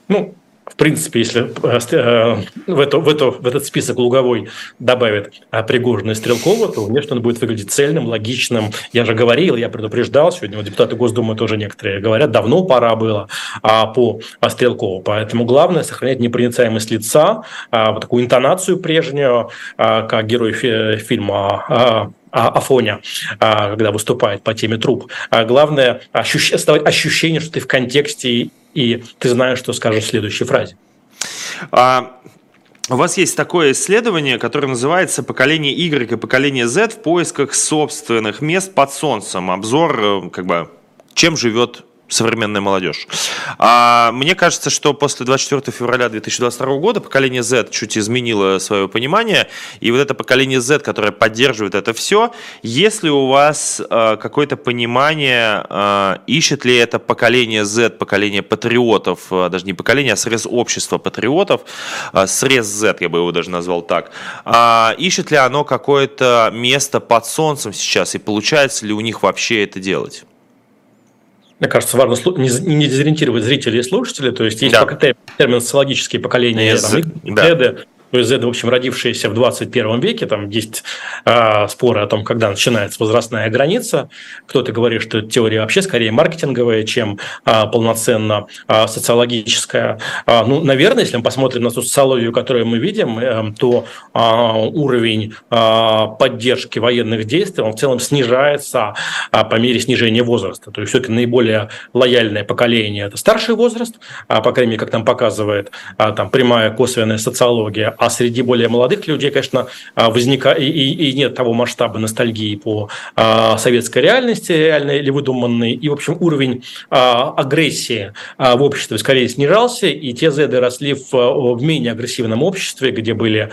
Ну, в принципе, если э, э, в, эту, в, эту, в этот список Луговой добавят Пригожина и Стрелкова, то, конечно, он будет выглядеть цельным, логичным. Я же говорил, я предупреждал, сегодня вот депутаты Госдумы тоже некоторые говорят, давно пора было а, по Стрелкову. Поэтому главное – сохранять непроницаемость лица, а, вот такую интонацию прежнюю, а, как герой фильма а, Афоня, когда выступает по теме труп. Главное ощущ... ощущение, что ты в контексте и ты знаешь, что скажешь в следующей фразе. А... У вас есть такое исследование, которое называется «Поколение Y и поколение Z в поисках собственных мест под солнцем». Обзор, э, как бы, чем живет современная молодежь. А, мне кажется, что после 24 февраля 2022 года поколение Z чуть изменило свое понимание, и вот это поколение Z, которое поддерживает это все, если у вас а, какое-то понимание, а, ищет ли это поколение Z, поколение патриотов, а, даже не поколение, а срез общества патриотов, а, срез Z, я бы его даже назвал так, а, ищет ли оно какое-то место под солнцем сейчас, и получается ли у них вообще это делать? Мне кажется, важно не дезориентировать зрителей и слушателей. То есть есть да. термин социологические поколения, там, да то есть Z, в общем, родившиеся в 21 веке, там есть э, споры о том, когда начинается возрастная граница. Кто-то говорит, что эта теория вообще скорее маркетинговая, чем э, полноценно э, социологическая. Э, ну, наверное, если мы посмотрим на ту социологию, которую мы видим, э, то э, уровень э, поддержки военных действий, он в целом снижается э, по мере снижения возраста. То есть все-таки наиболее лояльное поколение – это старший возраст, а, по крайней мере, как нам показывает а, там, прямая косвенная социология, а среди более молодых людей, конечно, а, возникает и, и нет того масштаба ностальгии по а, советской реальности, реальной или выдуманной, и, в общем, уровень а, агрессии в обществе скорее снижался, и те зеды росли в, в менее агрессивном обществе, где были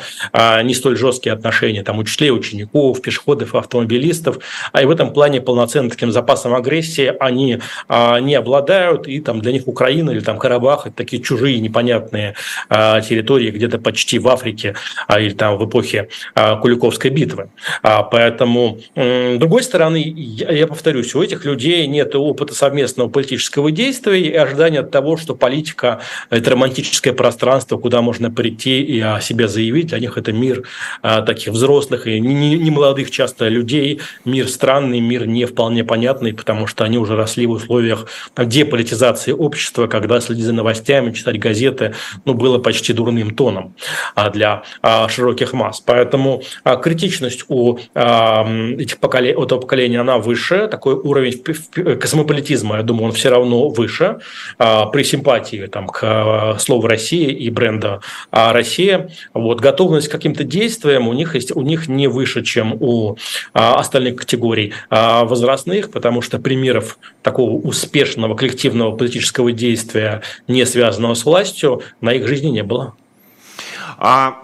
не столь жесткие отношения там, учителей, учеников, пешеходов, автомобилистов, а и в этом плане полноценным таким запасом агрессии они не обладают, и там для них Украина или там Карабах – это такие чужие непонятные территории, где-то почти в Африке а, или там в эпохе а, Куликовской битвы. А, поэтому, с другой стороны, я повторюсь, у этих людей нет опыта совместного политического действия и ожидания от того, что политика – это романтическое пространство, куда можно прийти и о себе заявить. Для них это мир таких взрослых и не молодых часто людей, мир странный, мир не вполне понятный, потому что они уже росли в условиях деполитизации общества, когда следить за новостями, читать газеты, ну, было почти дурным тоном. Для широких масс. Поэтому критичность у этих поколе... этого поколения, она выше, такой уровень космополитизма, я думаю, он все равно выше, при симпатии там, к слову Россия и бренда Россия. Вот, готовность к каким-то действиям у них, есть, у них не выше, чем у остальных категорий возрастных, потому что примеров такого успешного коллективного политического действия, не связанного с властью, на их жизни не было. А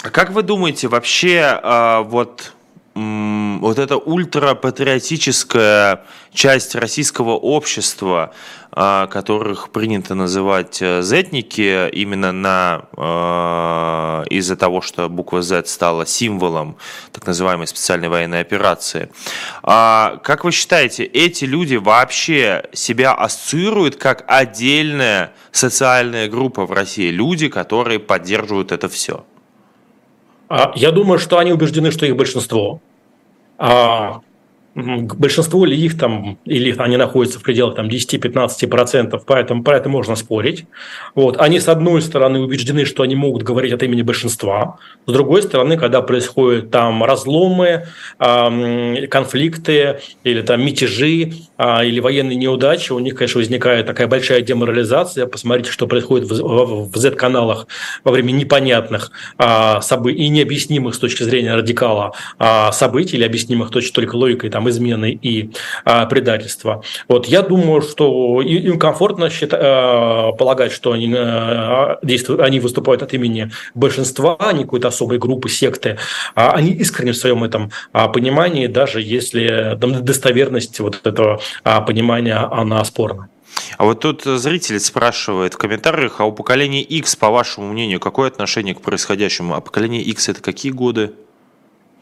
как вы думаете, вообще а, вот вот эта ультрапатриотическая часть российского общества, а, которых принято называть э, зетники, именно на, а, из-за того, что буква Z стала символом так называемой специальной военной операции. А, как вы считаете, эти люди вообще себя ассоциируют как отдельная социальная группа в России? Люди, которые поддерживают это все? Я думаю, что они убеждены, что их большинство. Uh, Большинство ли их там, или они находятся в пределах там 10-15%, поэтому про это можно спорить. Вот. Они, с одной стороны, убеждены, что они могут говорить от имени большинства. С другой стороны, когда происходят там разломы, конфликты или там мятежи, а, или военные неудачи, у них, конечно, возникает такая большая деморализация. Посмотрите, что происходит в Z-каналах во время непонятных а, событий и необъяснимых с точки зрения радикала а, событий, или объяснимых только логикой там, измены и а, предательства. Вот я думаю, что им комфортно считать, а, полагать, что они а, действуют, они выступают от имени большинства, а не какой-то особой группы, секты. А они искренне в своем этом а, понимании, даже если там, достоверность вот этого а, понимания, она спорна. А вот тут зритель спрашивает в комментариях, а у поколения X, по вашему мнению, какое отношение к происходящему? А поколение X это какие годы?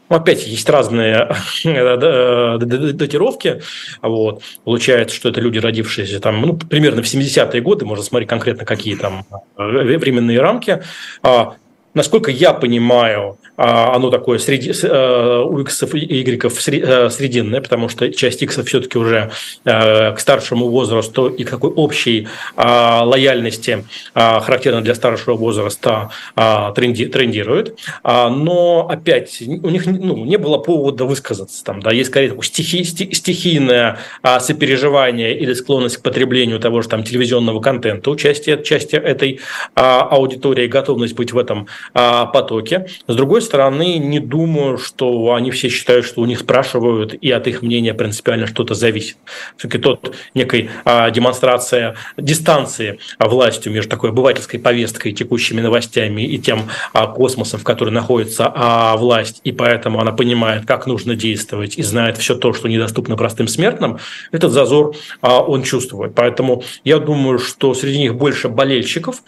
Ну, опять есть разные э, датировки. Вот. Получается, что это люди, родившиеся там, ну, примерно в 70-е годы, можно смотреть конкретно, какие там э, временные рамки. А, насколько я понимаю, оно такое среди, э, у X и Y э, срединное, потому что часть X все-таки уже э, к старшему возрасту и к такой общей а, лояльности, а, характерной для старшего возраста, трендирует. Но опять у них ну, не было повода высказаться. Там, да, есть скорее стихи, стихийное сопереживание или склонность к потреблению того же там, телевизионного контента у части, части этой аудитории, готовность быть в этом потоке. С другой стороны, не думаю, что они все считают, что у них спрашивают, и от их мнения принципиально что-то зависит. Все-таки тот некой а, демонстрация дистанции властью между такой обывательской повесткой, текущими новостями и тем а, космосом, в который находится а, власть, и поэтому она понимает, как нужно действовать и знает все то, что недоступно простым смертным, этот зазор а, он чувствует. Поэтому я думаю, что среди них больше болельщиков,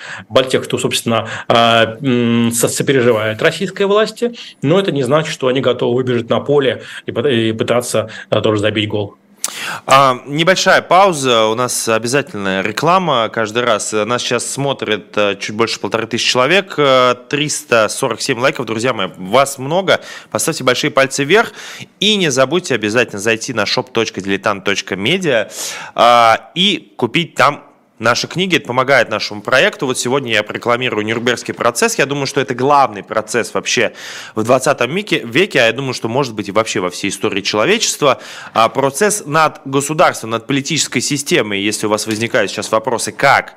тех, кто, собственно, а, сопереживает российская власть, власти, но это не значит, что они готовы выбежать на поле и пытаться э, тоже забить гол. А, небольшая пауза. У нас обязательная реклама каждый раз. Нас сейчас смотрит э, чуть больше полторы тысячи человек. 347 э, лайков, друзья мои. Вас много. Поставьте большие пальцы вверх. И не забудьте обязательно зайти на shop.diletant.media а, и купить там Наши книги, это помогает нашему проекту. Вот сегодня я прокламирую Нюрнбергский процесс. Я думаю, что это главный процесс вообще в 20 веке, а я думаю, что может быть и вообще во всей истории человечества. А процесс над государством, над политической системой. Если у вас возникают сейчас вопросы, как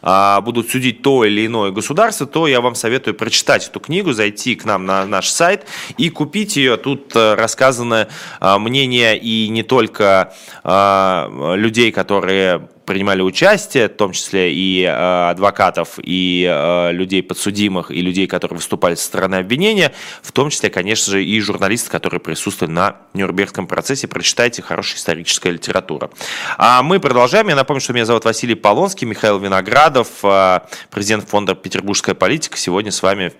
а, будут судить то или иное государство, то я вам советую прочитать эту книгу, зайти к нам на наш сайт и купить ее. Тут э, рассказано а, мнение и не только людей, которые принимали участие, в том числе и э, адвокатов, и э, людей подсудимых, и людей, которые выступали со стороны обвинения, в том числе, конечно же, и журналисты, которые присутствовали на Нюрнбергском процессе. Прочитайте, хорошая историческая литература. А мы продолжаем. Я напомню, что меня зовут Василий Полонский, Михаил Виноградов, э, президент фонда «Петербургская политика». Сегодня с вами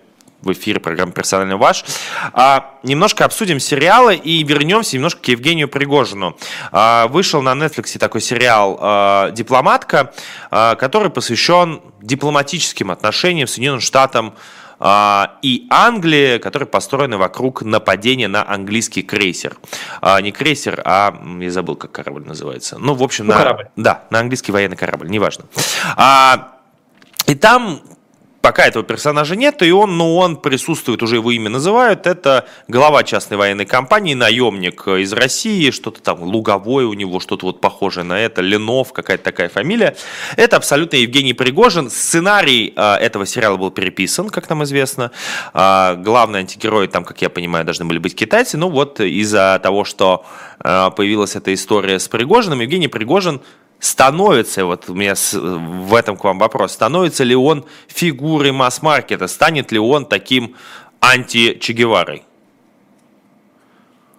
в эфире программы «Персональный ваш». А, немножко обсудим сериалы и вернемся немножко к Евгению Пригожину. А, вышел на Netflix такой сериал а, «Дипломатка», а, который посвящен дипломатическим отношениям с Соединенным Штатом а, и Англии, которые построены вокруг нападения на английский крейсер. А, не крейсер, а я забыл, как корабль называется. Ну, в общем, ну, на, корабль. Да, на английский военный корабль, неважно. А, и там пока этого персонажа нет, и он, ну, он присутствует, уже его имя называют, это глава частной военной компании, наемник из России, что-то там Луговой у него, что-то вот похожее на это, Ленов, какая-то такая фамилия. Это абсолютно Евгений Пригожин. Сценарий э, этого сериала был переписан, как нам известно. Э, главные антигерои там, как я понимаю, должны были быть китайцы. Ну вот из-за того, что э, появилась эта история с Пригожиным, Евгений Пригожин становится, вот у меня в этом к вам вопрос, становится ли он фигурой масс-маркета, станет ли он таким анти-Че?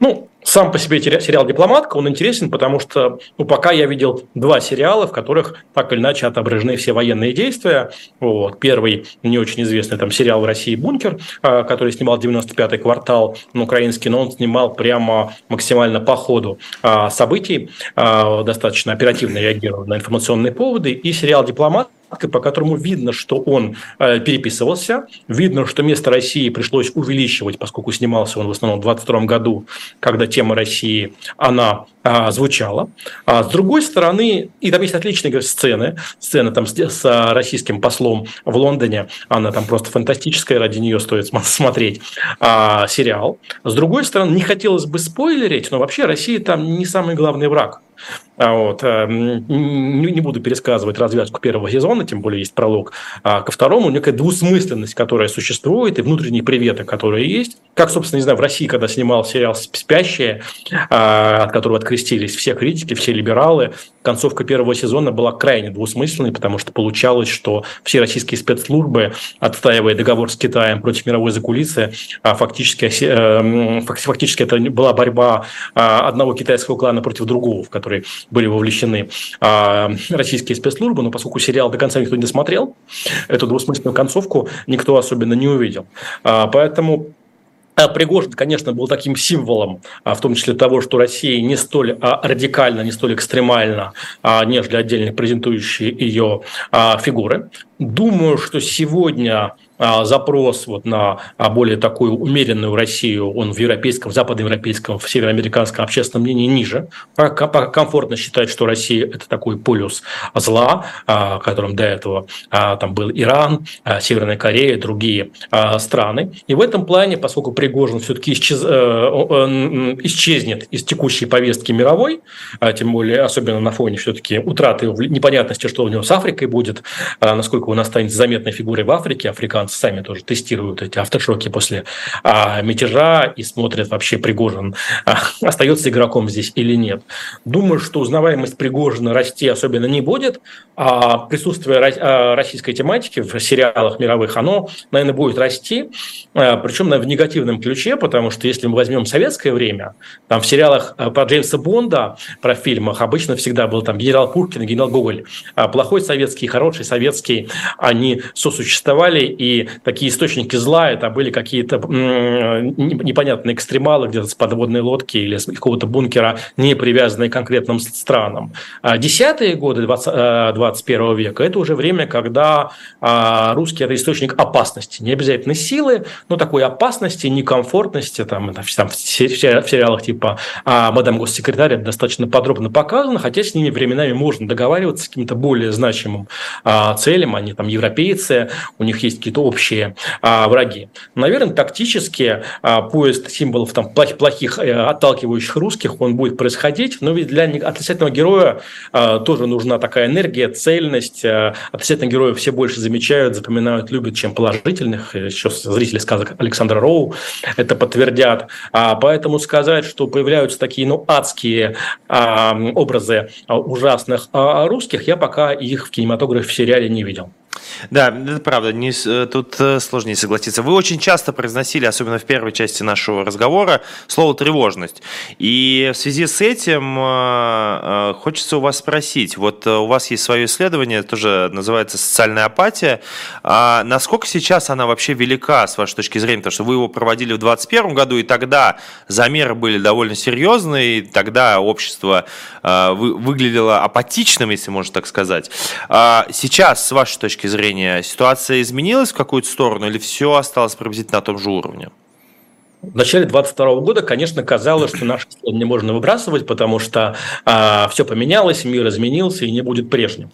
Ну, сам по себе сериал «Дипломатка», он интересен, потому что ну, пока я видел два сериала, в которых так или иначе отображены все военные действия. Вот. Первый, не очень известный там сериал в России «Бункер», а, который снимал 95-й квартал, ну, украинский, но он снимал прямо максимально по ходу а, событий, а, достаточно оперативно реагировал на информационные поводы. И сериал «Дипломат» по которому видно, что он э, переписывался, видно, что место России пришлось увеличивать, поскольку снимался он в основном в 22 году, когда тема России, она а, звучала. А с другой стороны, и там есть отличные сцены, сцена там с, с российским послом в Лондоне, она там просто фантастическая, ради нее стоит смотреть а, сериал. С другой стороны, не хотелось бы спойлерить, но вообще Россия там не самый главный враг. А вот. Э, не буду пересказывать развязку первого сезона, тем более есть пролог. А ко второму некая двусмысленность, которая существует, и внутренние приветы, которые есть. Как, собственно, не знаю, в России, когда снимал сериал «Спящие», а, от которого открестились все критики, все либералы, концовка первого сезона была крайне двусмысленной, потому что получалось, что все российские спецслужбы, отстаивая договор с Китаем против мировой закулисы, фактически, э, фактически это была борьба одного китайского клана против другого, в которой были вовлечены а, российские спецслужбы, но поскольку сериал до конца никто не смотрел, эту двусмысленную концовку никто особенно не увидел. А, поэтому а Пригожин, конечно, был таким символом, в том числе того, что Россия не столь радикально, не столь экстремально, нежели отдельно презентующие ее фигуры. Думаю, что сегодня запрос вот на а, более такую умеренную Россию, он в европейском, западноевропейском, в североамериканском общественном мнении ниже. Комфортно считать, что Россия – это такой полюс зла, а, которым до этого там был Иран, Северная Корея, другие страны. И в этом плане, поскольку Пригожин все-таки исчез, э, исчезнет из текущей повестки мировой, тем более особенно на фоне все-таки утраты непонятности, что у него с Африкой будет, насколько он останется заметной фигурой в Африке, африканцы американцы сами тоже тестируют эти автошоки после а, мятежа и смотрят вообще Пригожин, а, остается игроком здесь или нет. Думаю, что узнаваемость Пригожина расти особенно не будет, а присутствие а, российской тематики в сериалах мировых, оно, наверное, будет расти, а, причем в негативном ключе, потому что если мы возьмем советское время, там в сериалах а, про Джеймса Бонда, про фильмах обычно всегда был там генерал Пушкин, генерал Гоголь. Плохой советский, хороший советский, они сосуществовали, и такие источники зла это были какие-то непонятные экстремалы где-то с подводной лодки или с какого-то бункера, не привязанные к конкретным странам. А десятые годы 20, 21 э, века – это уже время, когда а, русский – это источник опасности. Не обязательно силы, но такой опасности, некомфортности. Там, там в сериалах типа а, «Мадам госсекретарь» это достаточно подробно показано, хотя с ними временами можно договариваться с каким-то более значимым целям. Они там европейцы, у них есть какие-то общие а, враги. Наверное, тактически а, поезд символов там, плохих, плохих э, отталкивающих русских, он будет происходить, но ведь для отрицательного героя а, тоже нужна такая энергия, цельность. А, отрицательных героев все больше замечают, запоминают, любят, чем положительных. Еще зрители сказок Александра Роу это подтвердят. А, поэтому сказать, что появляются такие ну, адские а, образы а, ужасных а, русских, я пока их в кинематографе в сериале не видел. Да, это правда, не, э, тут э, сложнее согласиться. Вы очень часто произносили, особенно в первой части нашего разговора, слово «тревожность». И в связи с этим э, хочется у вас спросить, вот у вас есть свое исследование, тоже называется «Социальная апатия». А насколько сейчас она вообще велика, с вашей точки зрения? Потому что вы его проводили в 2021 году, и тогда замеры были довольно серьезные, и тогда общество выглядело апатичным, если можно так сказать. А сейчас, с вашей точки зрения, зрения, ситуация изменилась в какую-то сторону или все осталось приблизительно на том же уровне? В начале 2022 года, конечно, казалось, что наши не можно выбрасывать, потому что а, все поменялось, мир изменился и не будет прежним.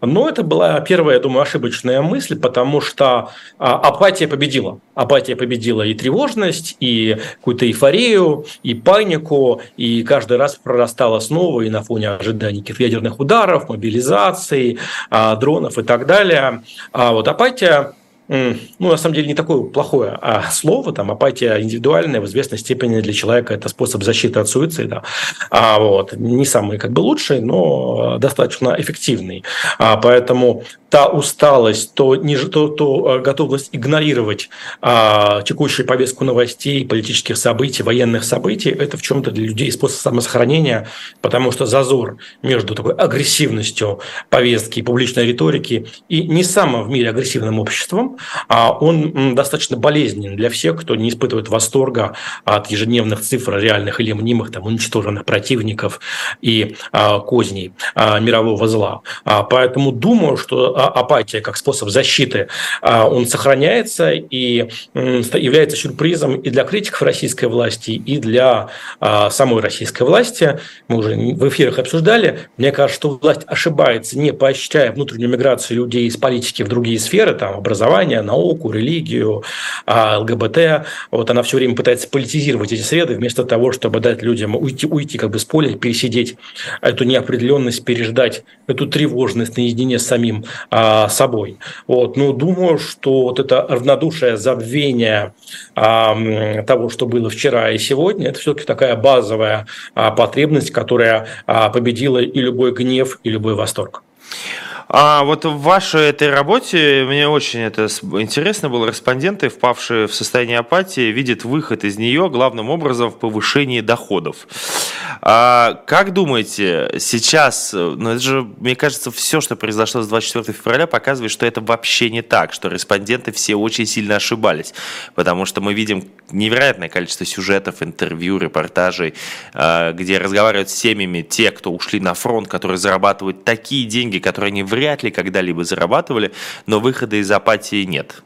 Но это была первая, я думаю, ошибочная мысль, потому что а, апатия победила. Апатия победила и тревожность, и какую-то эйфорию, и панику, и каждый раз прорастала снова и на фоне ожиданий ядерных ударов, мобилизации, а, дронов и так далее. А вот апатия ну, на самом деле, не такое плохое а слово, там, апатия индивидуальная в известной степени для человека это способ защиты от суицида. А, вот, не самый как бы лучший, но достаточно эффективный. А, поэтому та усталость, то, не, то, то а, готовность игнорировать а, текущую повестку новостей, политических событий, военных событий, это в чем-то для людей способ самосохранения, потому что зазор между такой агрессивностью повестки и публичной риторики и не самым в мире агрессивным обществом, а он достаточно болезненен для всех, кто не испытывает восторга от ежедневных цифр реальных или мнимых там, уничтоженных противников и а, козней а, мирового зла. А, поэтому думаю, что апатия как способ защиты, а, он сохраняется и является сюрпризом и для критиков российской власти, и для а, самой российской власти. Мы уже в эфирах обсуждали. Мне кажется, что власть ошибается, не поощряя внутреннюю миграцию людей из политики в другие сферы, там, образование, науку, религию, ЛГБТ. Вот она все время пытается политизировать эти среды, вместо того, чтобы дать людям уйти, уйти как бы с поля, пересидеть эту неопределенность, переждать эту тревожность наедине с самим а, собой. Вот. Но думаю, что вот это равнодушие, забвение а, того, что было вчера и сегодня, это все-таки такая базовая а, потребность, которая а, победила и любой гнев, и любой восторг. А вот в вашей этой работе мне очень это интересно было. Респонденты, впавшие в состояние апатии, видят выход из нее главным образом в повышении доходов. А как думаете, сейчас, ну это же, мне кажется, все, что произошло с 24 февраля, показывает, что это вообще не так, что респонденты все очень сильно ошибались, потому что мы видим невероятное количество сюжетов, интервью, репортажей, а, где разговаривают с семьями те, кто ушли на фронт, которые зарабатывают такие деньги, которые они вряд ли когда-либо зарабатывали, но выхода из апатии нет.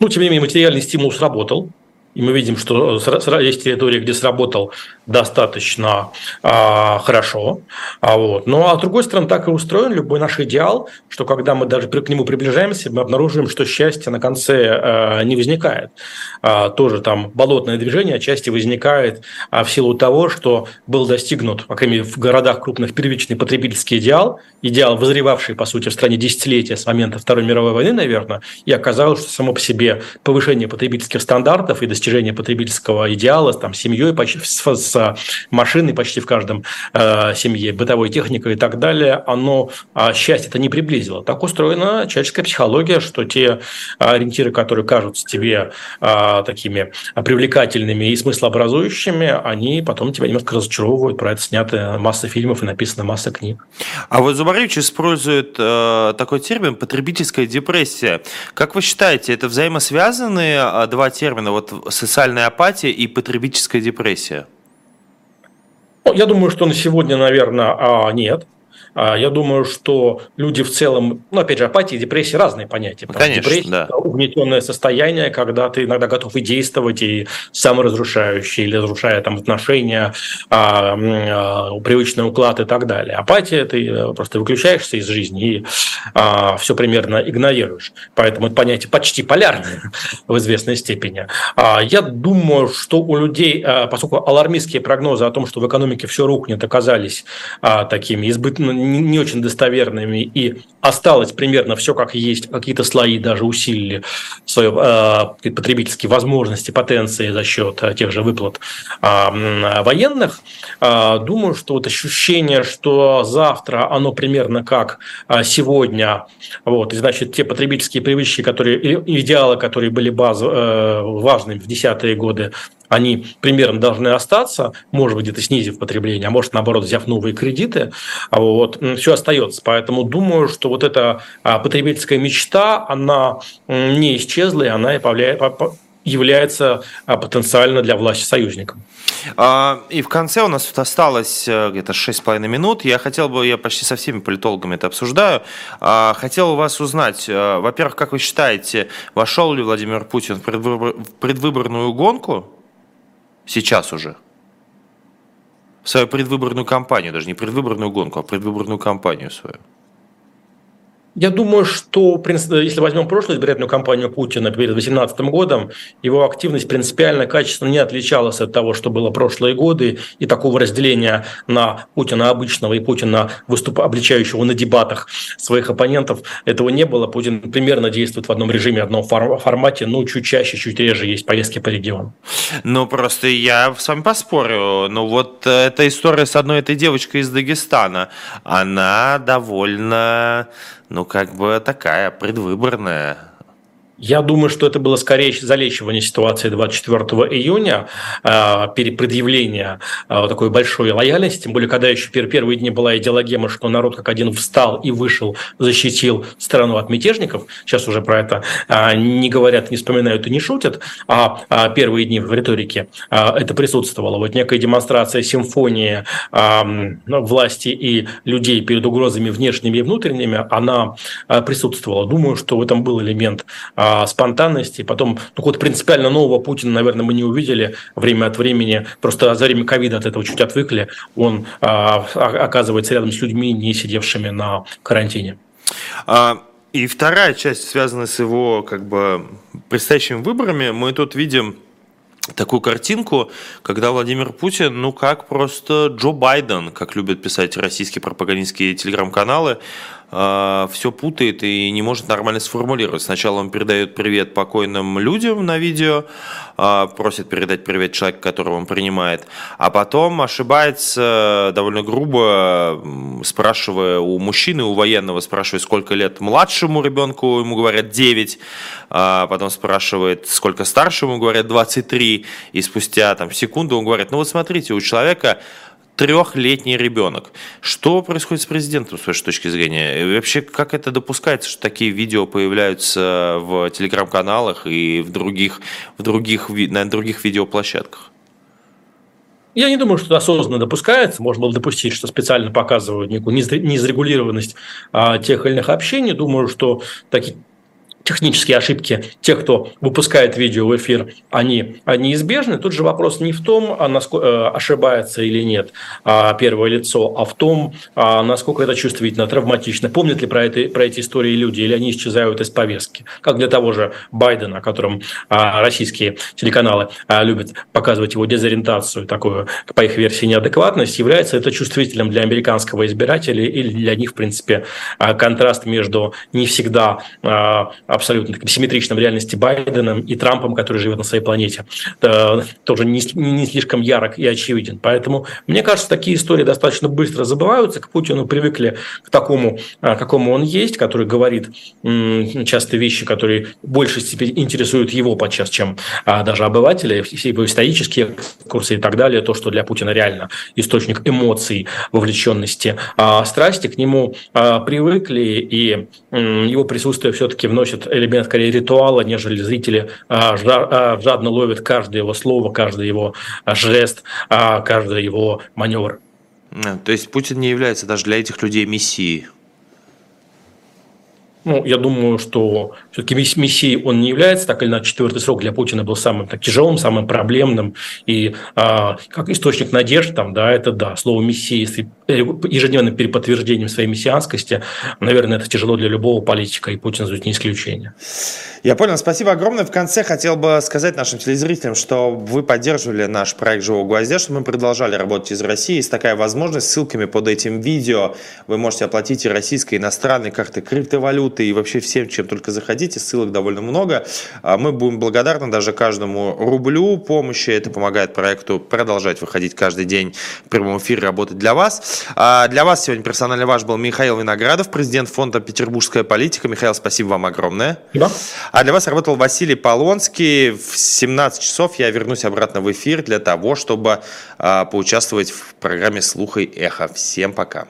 Ну, тем не менее, материальный стимул сработал. И мы видим, что есть территории, где сработал достаточно а, хорошо. А вот. Ну а с другой стороны, так и устроен любой наш идеал, что когда мы даже к нему приближаемся, мы обнаруживаем, что счастье на конце а, не возникает. А, тоже там болотное движение отчасти возникает а, в силу того, что был достигнут, по крайней мере, в городах крупных первичный потребительский идеал, идеал, возревавший, по сути, в стране десятилетия с момента Второй мировой войны, наверное, и оказалось, что само по себе повышение потребительских стандартов и достижение потребительского идеала там, с семьей, почти, с, с машиной почти в каждом э, семье, бытовой техникой и так далее, оно э, счастье-то не приблизило. Так устроена человеческая психология, что те ориентиры, которые кажутся тебе э, такими привлекательными и смыслообразующими, они потом тебя немножко разочаровывают. Про это снята масса фильмов и написана масса книг. А вот Зубаревич использует э, такой термин «потребительская депрессия». Как вы считаете, это взаимосвязанные два термина, вот социальная апатия и потребительская депрессия? Ну, я думаю, что на сегодня, наверное, а, нет. А, я думаю, что люди в целом, ну, опять же, апатия и депрессия разные понятия. Конечно, депрессия да. – угнетенное состояние, когда ты иногда готов и действовать, и саморазрушающий, или разрушая там отношения, а, а, привычный уклад и так далее. Апатия – ты просто выключаешься из жизни и все примерно игнорируешь. Поэтому это понятие почти полярное в известной степени. Я думаю, что у людей, поскольку алармистские прогнозы о том, что в экономике все рухнет, оказались такими избыточными не очень достоверными, и осталось примерно все как есть, какие-то слои даже усилили свои э, потребительские возможности, потенции за счет э, тех же выплат э, военных. Э, думаю, что вот ощущение, что завтра оно примерно как сегодня, вот, и значит, те потребительские привычки, которые, идеалы, которые были баз, э, важными в десятые годы, они примерно должны остаться, может быть, где-то снизив потребление, а может, наоборот, взяв новые кредиты, а вот, все остается. Поэтому думаю, что вот эта а, потребительская мечта, она не исчезла, и она является а, потенциально для власти союзником. И в конце у нас тут осталось э, где-то 6,5 минут. Я хотел бы, я почти со всеми политологами это обсуждаю, хотел у вас узнать, э, во-первых, как вы считаете, вошел ли Владимир Путин в предвыборную гонку сейчас уже, в свою предвыборную кампанию, даже не предвыборную гонку, а предвыборную кампанию свою. Я думаю, что если возьмем прошлую избирательную кампанию Путина перед 2018 годом, его активность принципиально качественно не отличалась от того, что было прошлые годы, и такого разделения на Путина обычного и Путина, выступ... обличающего на дебатах своих оппонентов, этого не было. Путин примерно действует в одном режиме, одном формате, но чуть чаще, чуть реже есть поездки по региону. Ну, просто я с вами поспорю. Ну, вот э, эта история с одной этой девочкой из Дагестана, она довольно ну, как бы такая предвыборная я думаю, что это было скорее залечивание ситуации 24 июня, а, предъявление а, такой большой лояльности, тем более, когда еще первые дни была идеологема, что народ как один встал и вышел, защитил страну от мятежников. Сейчас уже про это а, не говорят, не вспоминают и не шутят, а первые дни в риторике это присутствовало. Вот некая демонстрация симфонии власти и людей перед угрозами внешними и внутренними, она присутствовала. Думаю, что в этом был элемент спонтанности. Потом, ну, какого-то принципиально нового Путина, наверное, мы не увидели время от времени. Просто за время ковида от этого чуть отвыкли. Он а, оказывается рядом с людьми, не сидевшими на карантине. А, и вторая часть, связанная с его как бы предстоящими выборами, мы тут видим такую картинку, когда Владимир Путин, ну как просто Джо Байден, как любят писать российские пропагандистские телеграм-каналы, все путает и не может нормально сформулировать. Сначала он передает привет покойным людям на видео, э, просит передать привет человеку, которого он принимает, а потом ошибается довольно грубо, спрашивая у мужчины, у военного, спрашивая, сколько лет младшему ребенку, ему говорят 9, а потом спрашивает, сколько старшему, говорят 23, и спустя там секунду он говорит, ну вот смотрите, у человека трехлетний ребенок. Что происходит с президентом, с вашей точки зрения? И вообще, как это допускается, что такие видео появляются в телеграм-каналах и в других, в других, на других видеоплощадках? Я не думаю, что это осознанно допускается. Можно было допустить, что специально показывают некую незарегулированность а, тех или иных общений. Думаю, что такие технические ошибки тех, кто выпускает видео в эфир, они, неизбежны. Тут же вопрос не в том, а насколько, э, ошибается или нет а, первое лицо, а в том, а, насколько это чувствительно, травматично. Помнят ли про, это, про эти истории люди, или они исчезают из повестки. Как для того же Байдена, о котором российские телеканалы любят показывать его дезориентацию, такую, по их версии, неадекватность, является это чувствительным для американского избирателя или для них, в принципе, контраст между не всегда абсолютно таким симметричным реальности Байденом и Трампом, который живет на своей планете, э, тоже не, не слишком ярок и очевиден. Поэтому, мне кажется, такие истории достаточно быстро забываются. К Путину привыкли к такому, э, какому он есть, который говорит часто вещи, которые больше теперь интересуют его подчас, чем а, даже обывателя, все его исторические курсы и так далее, то, что для Путина реально источник эмоций, вовлеченности, страсти, к нему привыкли, и его присутствие все-таки вносит элемент скорее ритуала, нежели зрители а, а, жадно ловят каждое его слово, каждый его а, жест, каждый его маневр. То есть Путин не является даже для этих людей мессией? Ну, я думаю, что все-таки мессией он не является, так или иначе, четвертый срок для Путина был самым так, тяжелым, самым проблемным, и а, как источник надежд, там, да, это да, слово мессия, если ежедневным переподтверждением своей мессианскости, наверное, это тяжело для любого политика, и Путин здесь не исключение. Я понял, спасибо огромное. В конце хотел бы сказать нашим телезрителям, что вы поддерживали наш проект «Живого гвоздя», что мы продолжали работать из России. Есть такая возможность, ссылками под этим видео вы можете оплатить и российской, и иностранной карты криптовалюты, и вообще всем, чем только захотите. Ссылок довольно много. А мы будем благодарны даже каждому рублю помощи. Это помогает проекту продолжать выходить каждый день в прямом эфире, работать для вас. А для вас сегодня персонально ваш был Михаил Виноградов, президент фонда «Петербургская политика». Михаил, спасибо вам огромное. Да. А для вас работал Василий Полонский. В 17 часов я вернусь обратно в эфир для того, чтобы а, поучаствовать в программе «Слуха и эхо». Всем пока.